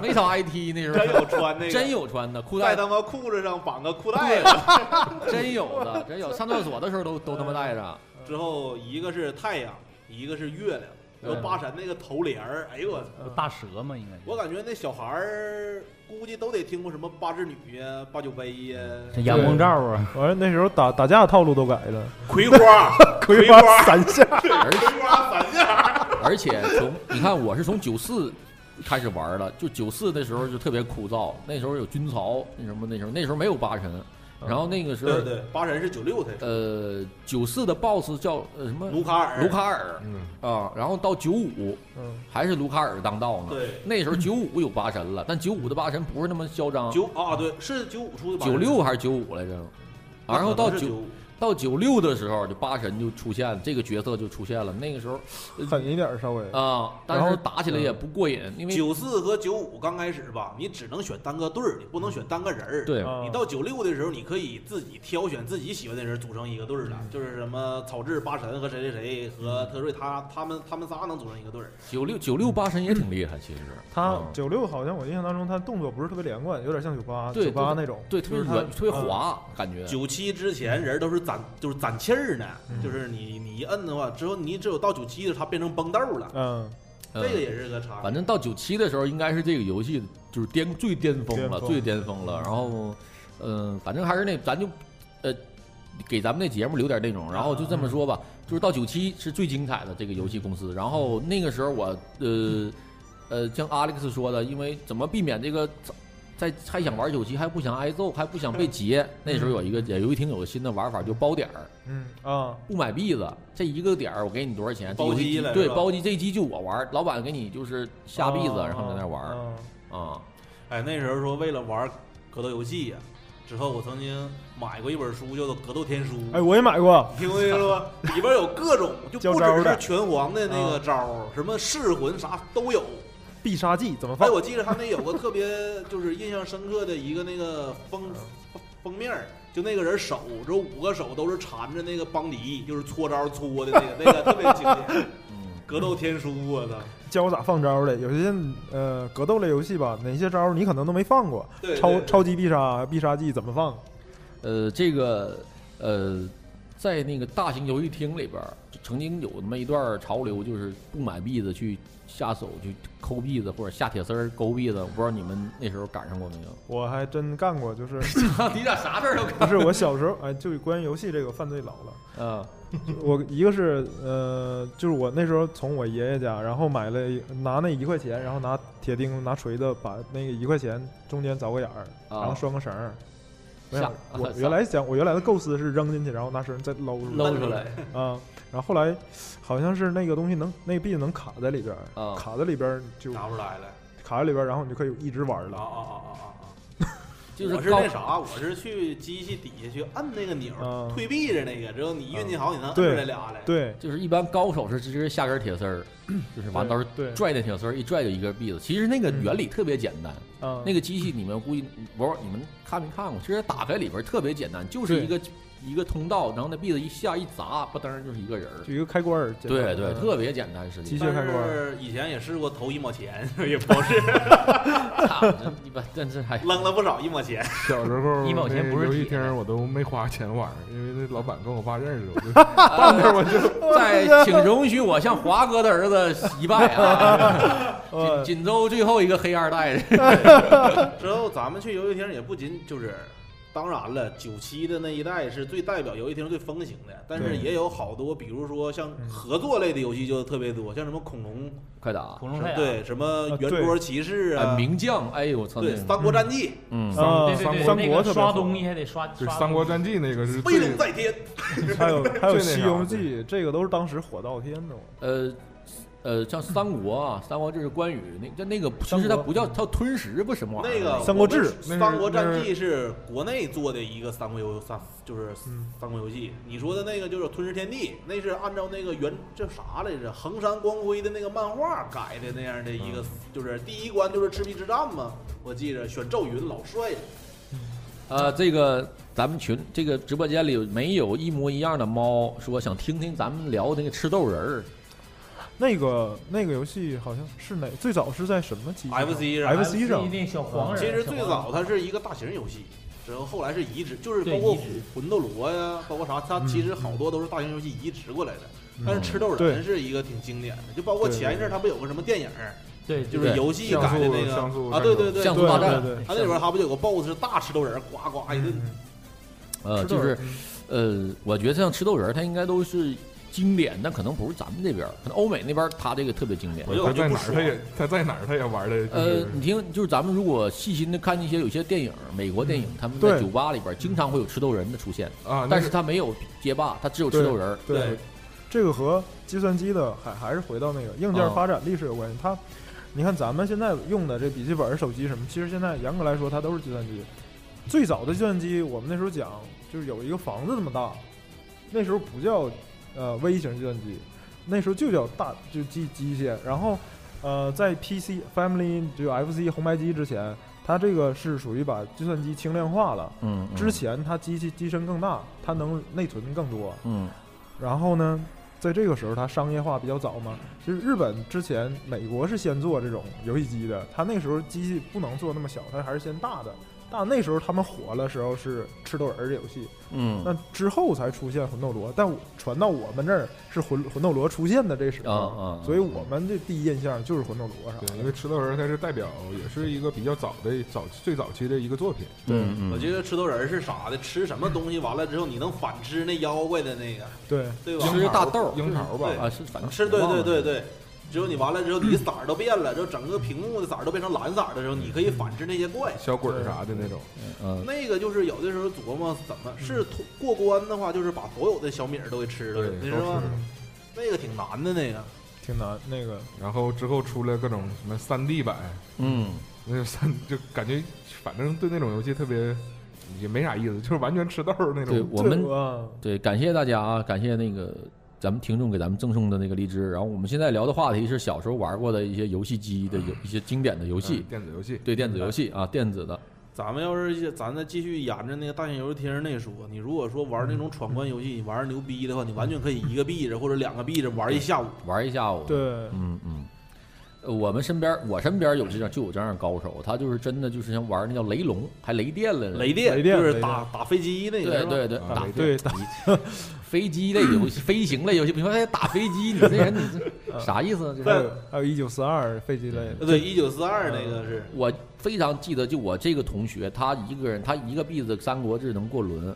没少 IT 那时候真有穿那个，真有穿的裤带，在他妈裤子上绑个裤带子。真有的，真有。上厕所的时候都都他妈带着。之后一个是太阳，一个是月亮，然后八神那个头帘儿，哎呦我操！大蛇嘛，应该是。我感觉那小孩儿估计都得听过什么八智女呀、八九杯呀、这阳光照啊，完了那时候打打架套路都改了，葵花、葵花花。三下，而 葵花三下。而且从你看，我是从九四开始玩的，就九四的时候就特别枯燥，那时候有军曹，那什么那时候那时候没有八神，然后那个时候对对，八神是九六才出，呃九四的 BOSS 叫呃什么？卢卡尔，卢卡尔。嗯，啊，然后到九五嗯。还是卢卡尔当道呢。对。那时候九五有八神了，但九五的八神不是那么嚣张，九啊对，是九五出的九六还是九五来着？啊然后到九到九六的时候，就八神就出现，这个角色就出现了。那个时候狠一点稍微。啊，但是打起来也不过瘾，因为九四和九五刚开始吧，你只能选单个队儿，你不能选单个人儿。对啊你到九六的时候，你可以自己挑选自己喜欢的人组成一个队儿嗯了，就是什么草雉、八神和谁谁谁和特瑞他他们他们仨能组成一个队儿。九六九六八神也挺厉害，其实他嗯九六好像我印象当中，他动作不是特别连贯，有点像九八对九八那种。对特别就是他软，特别嗯滑，感觉九七之前人都是攒就是攒气儿呢，嗯就是你你一摁的话，之后你只有到九七的时候它变成崩豆了，嗯，嗯这个也是个差别。反正到九七的时候，应该是这个游戏就是巅最巅峰了，巅峰最巅峰了。然后，嗯、反正还是那，咱就呃给咱们那节目留点内容。然后就这么说吧，就是到九七是最精彩的这个游戏公司。然后那个时候我呃呃像 Alex 说的，因为怎么避免这个。在还想玩九七，还不想挨揍，还不想被劫。那时候有一个也游戏厅有个新的玩法，就包点儿，嗯啊，不买币子，这一个点儿我给你多少钱？包机了对包机这一机就我玩，老板给你就是下币子，啊然后在那玩儿啊啊。哎，那时候说为了玩格斗游戏呀、之后我曾经买过一本书，叫做《格斗天书》。哎，我也买过。你听过这个吗？里边有各种，就 不只是拳皇的那个招儿，什么噬魂啥都有。必杀技怎么放哎，放？我记得他那有个特别就是印象深刻的一个那个封封封面儿，就那个人手，这五个手都是缠着那个邦迪，就是搓招搓的那个，那个特别经典。嗯，格斗天书，我操！教我咋放招的。有些呃格斗类游戏吧，哪些招你可能都没放过。对，超对超级必杀必杀技怎么放？呃，这个呃，在那个大型游戏厅里边儿，曾经有那么一段儿潮流，就是不买币子去下手去抠币子或者下铁丝儿勾币子。我不知道你们那时候赶上过没有？我还真干过，就是 你咋啥事儿都干不是我小时候哎，就关于游戏这个犯罪老了。啊？我一个是呃，就是我那时候从我爷爷家，然后买了拿那一块钱，然后拿铁钉拿锤子把那个一块钱中间凿个眼儿，啊然后拴个绳儿。没有，我啊原来想，我原来的构思是扔进去，然后拿绳再捞出来捞出来啊。然后后来好像是那个东西能，那个币能卡在里边卡在里边就拿不出来了。卡在里边，然后你就可以一直玩啊了。啊啊啊啊啊！就是高我是那啥，我是去机器底下去摁那个钮儿，啊退币的那个，只有你运气好，你能摁出来俩来。对，就是一般高手是直接下根铁丝儿，就是完到时候对拽那铁丝儿一拽就一根币子。其实那个嗯原理特别简单，嗯，那个机器你们估计不是你们看没看过？其实打开里边特别简单，就是一个一个通道，然后那币子一下一砸，吧噔就是一个人儿。就一个开关儿。简单对对，嗯特别简单，实际上。机械开关以前也试过投一毛钱，也不好使，操，这一般，真是还扔了不少一毛钱。小时候 一毛钱不是那游戏厅我都没花钱玩，因为那老板跟我爸认识，我就 呃我就在，请容许我向华哥的儿子一拜啊！呃锦锦州最后一个黑二代，之后咱们去游戏厅也不仅就是，当然了，九七的那一代是最代表游戏厅最风行的，但是也有好多，比如说像嗯。合作类的游戏就特别多，像什么恐龙，快打！恐龙对，什么圆桌骑士哎，啊，名将，哎呦我操！对，三国战记，嗯，三国刷国特别火东西还得刷对《三国战记》那个是飞龙在天，还有还有《西游记》，这个都是当时火到天的。呃。呃，像三国啊，三国志是关羽那这那个，其实它不叫它叫吞食不什么玩意儿？那个三国志三国战记是国内做的一个三国游三，就是嗯三国游戏。你说的那个就是吞食天地，那是按照那个原叫啥来着，衡山光辉的那个漫画改的那样的一个，就是第一关就是赤壁之战嘛。我记着选赵云老帅了，呃，这个咱们群这个直播间里没有一模一样的猫，说想听听咱们聊那个吃豆人儿。那个那个游戏好像是哪最早是在什么机 FC 上 FC 上。那小黄人，其实最早它是一个大型游戏，然后后来是移植，就是包括魂斗罗呀，包括啥，它嗯其实好多都是大型游戏移植过来的。但是吃豆人是一个挺经典的，就包括前一阵儿它不有个什么电影，对，就是游戏改的那个啊，对对对，像素大战对对它那里边儿还不就有个 BOSS 是大吃豆人儿，呱呱一顿。呃，就是嗯。呃，我觉得像吃豆人儿，它应该都是经典，但可能不是咱们这边儿，可能欧美那边儿它这个特别经典他在哪儿他也他在哪儿他也玩的，呃，你听，就是咱们如果细心的看一些有些电影，美国电影，他们在酒吧里边儿经常会有吃豆人的出现，啊，但是他没有街霸，他只有吃豆人儿。对对，这个和计算机的还还是回到那个硬件啊发展历史有关系。它，你看咱们现在用的这笔记本、手机什么，其实现在严格来说它都是计算机。最早的计算机，我们那时候讲就是有一个房子那么大，那时候不叫呃微型计算机，那时候就叫大就机机械。然后呃，在 PC Family 就 FC 红白机之前，它这个是属于把计算机轻量化了。嗯，嗯之前它机器机身更大，它能内存更多。嗯然后呢，在这个时候它商业化比较早嘛。其实日本之前美国是先做这种游戏机的，它那时候机器不能做那么小，它还是先大的。大那时候他们火的时候是吃豆人儿这游戏，嗯那之后才出现魂斗罗，但传到我们这儿是魂魂斗罗出现的这时候，啊啊所以我们这第一印象就是魂斗罗啥对，的。因为吃豆人它是代表，也是一个比较早的早最早期的一个作品。对嗯，我觉得吃豆人儿是啥的，吃什么东西完了之后你能反吃那妖怪的那个，对，对吧？吃大豆樱桃吧，啊是反正是对对对对，只有你完了之后，你色儿都变了，就整个屏幕的色儿都变成蓝色儿的时候，你可以反制那些怪。小鬼儿啥的那种。嗯那个就是有的时候琢磨怎么是通过关的话，就是把所有的小米儿都给吃了，你知道吗？那个挺难的那个。挺难。那个然后之后出来各种什么三 D 版，嗯那个三就感觉反正对那种游戏特别也没啥意思，就是完全吃豆儿那种。对我们对，感谢大家啊，感谢那个咱们听众给咱们赠送的那个荔枝。然后我们现在聊的话题是小时候玩过的一些游戏机的有一些经典的游戏嗯，电子游戏，对电子游戏啊，电子的，咱们要是咱再继续沿着那个大型游戏厅那说，你如果说玩那种闯关游戏，你玩儿牛逼的话，你完全可以一个币子或者两个币子玩一下午。玩一下午。对，嗯嗯。呃我们身边，我身边有这样就有这样的高手，他就是真的就是像玩那叫雷龙，还雷电了呢。雷电雷电就是打打飞机那个，对对对，啊打对打，飞机。类游戏、飞行类游戏，比如说还打飞机，你这人你这 啥意思啊？这还是。有还有一九四二飞机类。对，一九四二那个是。我非常记得，就我这个同学，他一个人，他一个币子《三国志》能过轮，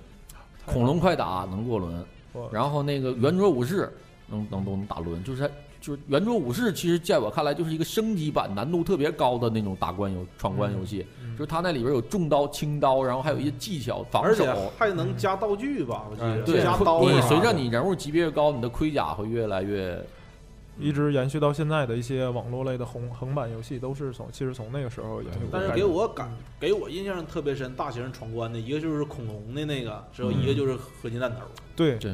恐龙快打能过轮，然后那个圆桌武士能能都能打轮，就是他就是圆桌武士，其实在我看来就是一个升级版，难度特别高的那种打关游闯关游戏，嗯就是它那里边有重刀、轻刀，然后还有一些技巧防守。还能加道具吧？我记得嗯对加刀，你随着你人物级别越高，你的盔甲会越来越一直延续到现在的一些网络类的横横版游戏，都是从其实从那个时候延续但是。给我感给我印象特别深，大型闯关的一个就是恐龙的那个，之后一个就是合金弹头。对这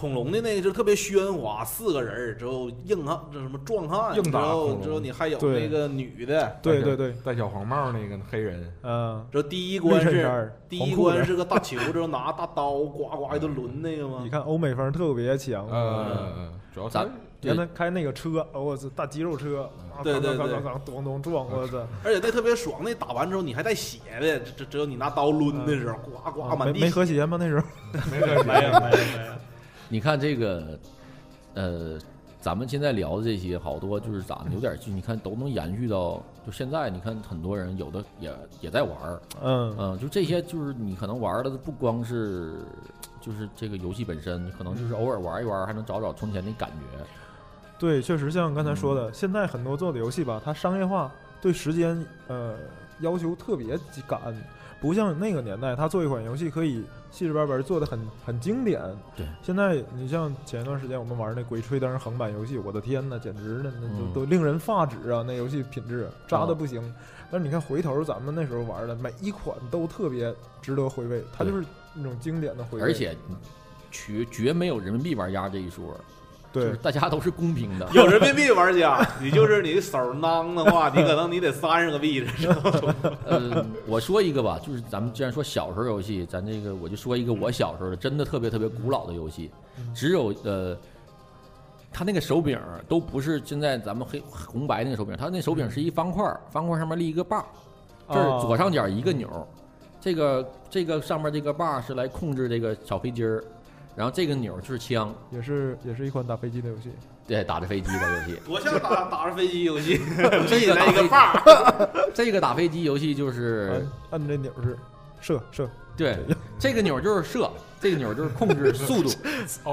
恐龙的那个就特别喧哗，四个人儿之后硬汉，这什么壮汉，硬打之后恐之后你还有对那个女的，对。对对，戴小黄帽那个黑人，嗯，这第一关绿衬衫是儿第红裤子一关是个大球，之后拿大刀呱呱一顿抡那个吗？你？看欧美风特别强，嗯，主要咱他你看他开那个车，哦我操，大肌肉车，啊对对对咣咣咣咣咣咚咚撞，我操，而且那特别爽，那打完之后你还带血的，这这只有你拿刀抡的时候，呱呱啊满地没没和谐吗？那时候没人没有没有没有，你看这个，呃，咱们现在聊的这些好多就是咋有点就你看都能延续到就现在，你看很多人有的也也在玩儿，嗯嗯、就这些就是你可能玩的不光是就是这个游戏本身，你可能就是偶尔玩一玩，还能找找从前的感觉。对，确实像刚才说的，现在很多做的游戏吧，它商业化对时间呃要求特别赶，不像那个年代，他做一款游戏可以细致巴巴做的很很经典。对，现在你像前一段时间我们玩那《鬼吹灯》横版游戏，我的天呐，简直的那嗯都都令人发指啊！那游戏品质渣的哦不行。但是你看回头咱们那时候玩的每一款都特别值得回味，它就是那种经典的回味。而且绝绝没有人民币玩家这一说，就是对大家都是公平的。有人民币玩家，你就是你手囊的话，你可能你得三十个币，知道吗？呃，我说一个吧，就是咱们既然说小时候游戏，咱这个我就说一个我小时候的，真的特别特别古老的游戏，只有呃，它那个手柄儿都不是现在咱们黑红白那个手柄，它那手柄是一方块儿，方块上面立一个把儿，这儿哦左上角一个钮儿，这个这个上面这个把儿是来控制这个小飞机儿，然后这个钮儿就是枪，也是也是一款打飞机的游戏。对，打着飞机的游戏。多像打打着飞机游戏，这个打一个打飞把儿，这个打飞机游戏就是按按这钮是射射，对，这个钮就是射，这个钮就是控制速度。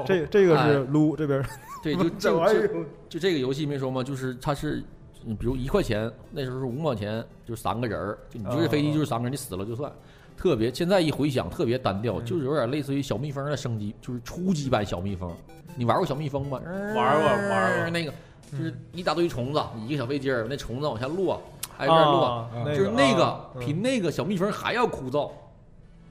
这这个哎是撸这边对，就这就就玩意儿就这个游戏没说吗？就是它是，你比如一块钱，那时候是五毛钱，就三个人儿，就你就是飞机就是三个人，你死了就算。特别现在一回想特别单调，就是有点类似于小蜜蜂的升级，就是初级版小蜜蜂。你玩过小蜜蜂吗？玩玩过玩过那个就是一大堆虫子，你一个小飞机儿，那虫子往下落，挨个落，啊就是那个啊比那个小蜜蜂还要枯燥。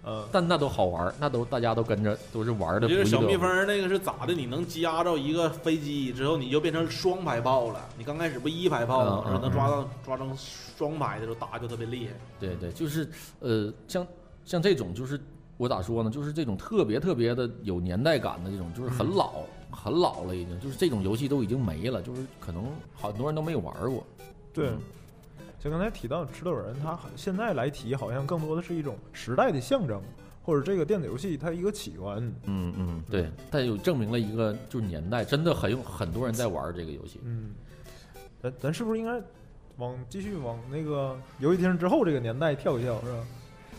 呃，但那都好玩，那都大家都跟着都是玩的不亦我觉得小蜜。蜂那个是咋的？你能夹着一个飞机之后，你就变成双排炮了。你刚开始不一排炮吗？嗯嗯能抓到抓成双排的时候打就特别厉害。对对，就是呃，像像这种就是我咋说呢？就是这种特别特别的有年代感的这种，就是很老、很老了已经，就是这种游戏都已经没了，就是可能很多人都没有玩过。对嗯，像刚才提到的吃豆人，他现在来提，好像更多的是一种时代的象征，或者这个电子游戏它一个起源。嗯嗯，对，但有证明了一个就是年代，真的很有很多人在玩这个游戏。嗯，咱咱是不是应该往继续往那个游戏厅之后这个年代跳一跳，是吧？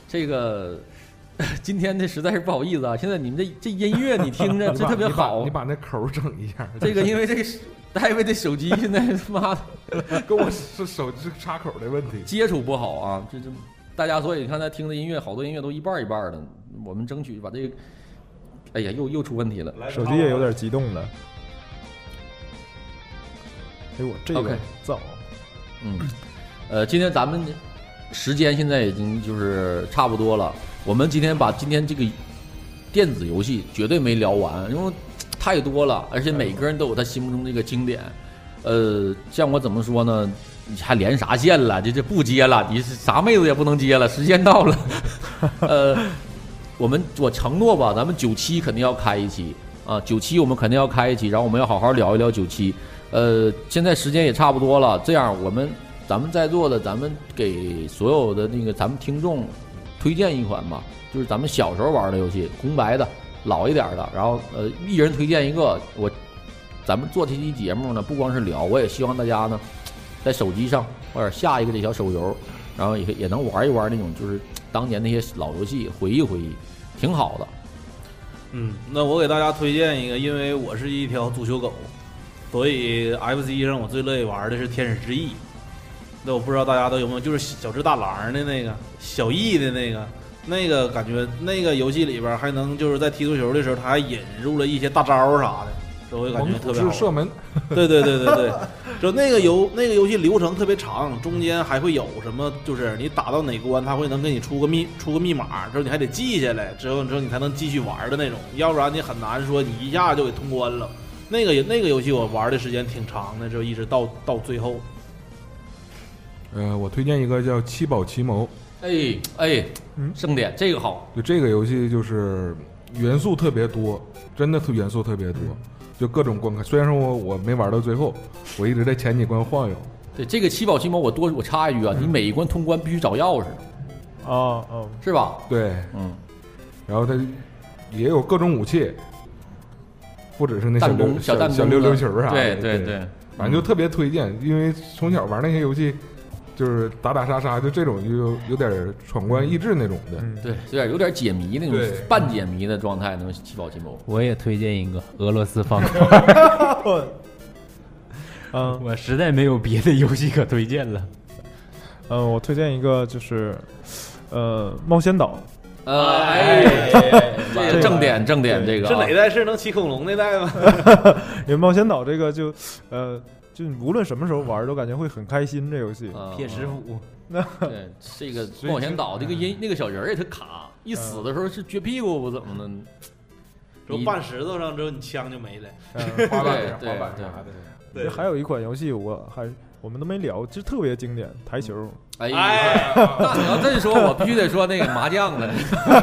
这个 今天这实在是不好意思啊！现在你们这这音乐你听着 这特别把你把好你，把那口整一下。这个因为这个戴维的手机现在他妈的跟我是手机插口的问题。接触不好啊，这这大家所以你看他听的音乐，好多音乐都一半一半的，我们争取把这个，哎呀，又又出问题了。手机也有点激动了。哎呦，这个造，嗯，呃，今天咱们时间现在已经就是差不多了，我们今天把今天这个电子游戏绝对没聊完，因为太多了，而且每个人都有他心目中那个经典。呃，像我怎么说呢？你还连啥线了？这这不接了，你是啥妹子也不能接了，时间到了。呃，我们我承诺吧，咱们九七肯定要开一期啊，九七我们肯定要开一期，然后我们要好好聊一聊九七。呃，现在时间也差不多了，这样我们咱们在座的，咱们给所有的那个咱们听众推荐一款吧，就是咱们小时候玩的游戏，红白的，老一点的，然后呃，一人推荐一个。我咱们做这期节目呢，不光是聊，我也希望大家呢，在手机上或者下一个这小手游，然后也也能玩一玩那种就是当年那些老游戏，回忆回忆，挺好的。嗯，那我给大家推荐一个，因为我是一条足球狗，所以 FC 上我最乐意玩的是《天使之翼》。那我不知道大家都有没有，就是小只大狼的那个小易的那个，那个感觉那个游戏里边还能就是在踢足球的时候，他还引入了一些大招啥的，所以我感觉特别好射门，对对对对对，就那个游那个游戏流程特别长，中间还会有什么，就是你打到哪关，他会能给你出个密出个密码，之后你还得记下来，之后之后你才能继续玩的那种，要不然你很难说你一下就给通关了。那个那个游戏我玩的时间挺长的，就一直到到最后。呃，我推荐一个叫《七宝奇谋》，哎哎，嗯？盛典这个好，就这个游戏就是元素特别多，真的特元素特别多，就各种关卡。虽然说我我没玩到最后，我一直在前几关晃悠。对这个七宝奇谋，我多我插一句啊，你每一关通关必须找钥匙，哦哦，是吧？对，嗯，然后它也有各种武器，不只是那小弹弓小弹弓小溜溜球啥的。对对对对，反正就特别推荐，因为从小玩那些游戏，就是打打杀杀，就这种就有有点闯关益智那种的。嗯，对，有点有点解谜那种对半解谜的状态，能七宝奇谋。我也推荐一个俄罗斯方块，嗯我实在没有别的游戏可推荐了。嗯，我推荐一个就是呃冒险岛，呃，哎，这个正点正点这个啊是哪代？是能骑恐龙那代吗？因为冒险岛这个就呃就你无论什么时候玩都感觉会很开心，这游戏。啊铁石虎，对，这个冒险岛这个音那个小人儿也特卡，一死的时候是撅屁股不怎么的。之后绊石头上之后，你枪就没了。嗯滑板、对滑板对啥的。对还有一款游戏，我还我们都没聊，就特别经典，台球。哎呀，哎，那你要这么说，我必须得说那个麻将了。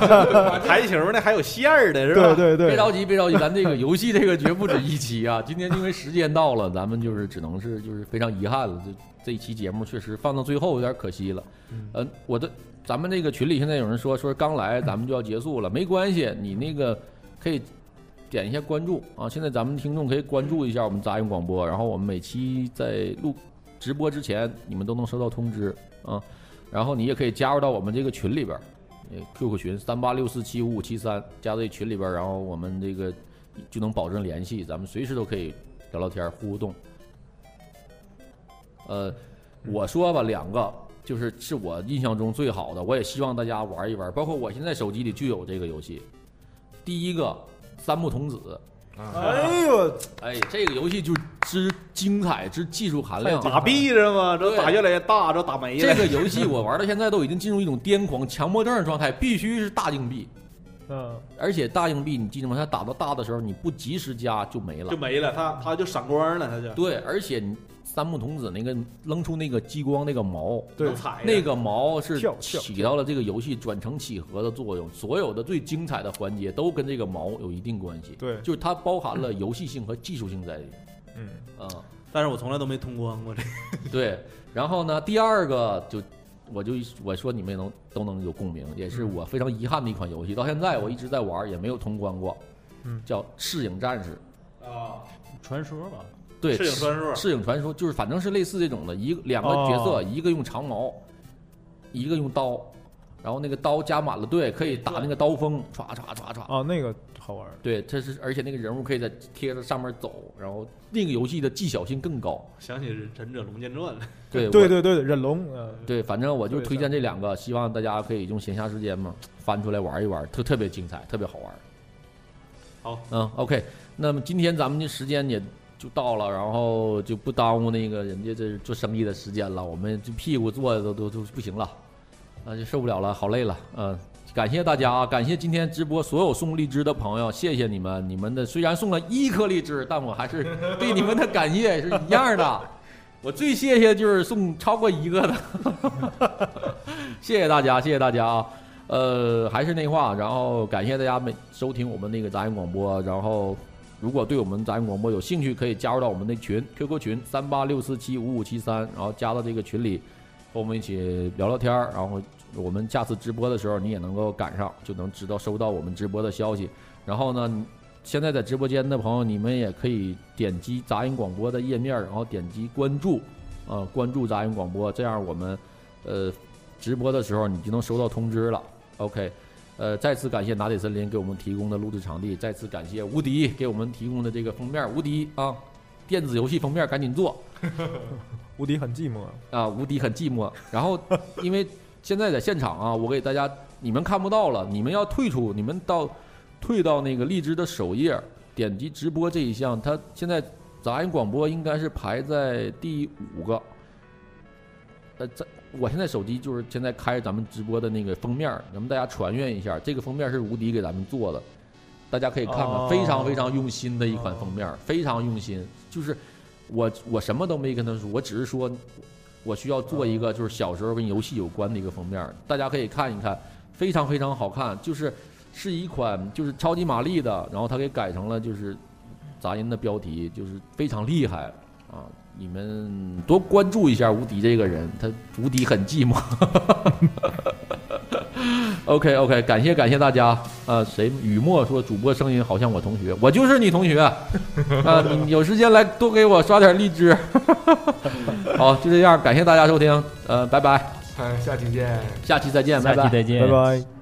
台球那还有线儿的是吧？对对对，别着急，别着急，咱这个游戏这个绝不止一期啊。今天因为时间到了，咱们就是只能是就是非常遗憾了，这这一期节目确实放到最后有点可惜了。嗯呃，我的咱们这个群里现在有人说说刚来，咱们就要结束了，没关系，你那个可以点一下关注啊。现在咱们听众可以关注一下我们杂音广播，然后我们每期在录直播之前，你们都能收到通知啊。然后你也可以加入到我们这个群里边儿，呃 QQ 群三八六四七五五七三，加到群里边儿，然后我们这个就能保证联系，咱们随时都可以聊聊天互动。呃，我说吧，两个就是是我印象中最好的，我也希望大家玩一玩，包括我现在手机里就有这个游戏。第一个三木童子，哎呦，哎，这个游戏就之精彩之技术含量。打币是吗？这打越来越大，这打没了。这个游戏我玩到现在都已经进入一种癫狂强迫症的状态，必须是大硬币，嗯，而且大硬币你记住吗？它打到大的时候，你不及时加就没了就。没了，它它就闪光了，它就对，而且你三木童子那个扔出那个激光那个毛，对那个毛是起到了这个游戏转成几何的作用，所有的最精彩的环节都跟这个毛有一定关系。对就是它包含了游戏性和技术性在里面。嗯，啊、但是我从来都没通关过这。对。然后呢，第二个就我就我说你们也能都能有共鸣，也是我非常遗憾的一款游戏，到现在我一直在玩，也没有通关过。嗯叫《赤影战士》。啊，传说吧，对，赤影传说赤影传说就是反正是类似这种的，一个两个角色，哦一个用长矛，一个用刀，然后那个刀加满了，对，可以打那个刀锋，唰唰唰唰。啊，那个好玩儿，对，这是而且那个人物可以在贴着上面走，然后那个游戏的技巧性更高。想起《忍者龙剑传》了。对 对对对，忍龙，呃，对，反正我就推荐这两个，希望大家可以用闲暇时间嘛翻出来玩一玩，特特别精彩，特别好玩。好，嗯，OK，那么今天咱们的时间也就到了，然后就不耽误那个人家这做生意的时间了，我们这屁股坐的都都都不行了，啊，就受不了了，好累了，嗯、感谢大家啊，感谢今天直播所有送荔枝的朋友，谢谢你们，你们的虽然送了一颗荔枝，但我还是 对你们的感谢是一样的。我最谢谢就是送超过一个的，谢谢大家，谢谢大家啊！呃，还是那话，然后感谢大家每收听我们那个杂音广播，然后如果对我们杂音广播有兴趣，可以加入到我们的群 QQ 群三八六四七五五七三，然后加到这个群里，和我们一起聊聊天儿，然后我们下次直播的时候你也能够赶上，就能知道收到我们直播的消息。然后呢，现在在直播间的朋友，你们也可以点击杂音广播的页面，然后点击关注，啊、关注杂音广播，这样我们呃直播的时候你就能收到通知了。OK，呃，再次感谢拿铁森林给我们提供的录制场地，再次感谢无敌给我们提供的这个封面，无敌啊，电子游戏封面赶紧做 无敌很寂寞，啊，无敌很寂寞。然后因为现在在现场啊，我给大家你们看不到了，你们要退出，你们到退到那个荔枝的首页，点击直播这一项，它现在杂音广播应该是排在第五个。呃，在我现在手机就是现在开咱们直播的那个封面，咱们大家传阅一下，这个封面是无敌给咱们做的，大家可以看看，非常非常用心的一款封面，非常用心。就是我我什么都没跟他说，我只是说我需要做一个就是小时候跟游戏有关的一个封面，大家可以看一看，非常非常好看，就是是一款就是超级玛丽的，然后他给改成了就是杂音的标题，就是非常厉害啊！你们多关注一下无敌这个人，他无敌很寂寞。OK OK，感谢感谢大家。呃，谁雨墨说主播声音好像我同学，我就是你同学。啊、你有时间来多给我刷点荔枝。好，就这样，感谢大家收听，呃，拜拜，看下期见。下期再见，拜拜下期。再见拜。拜。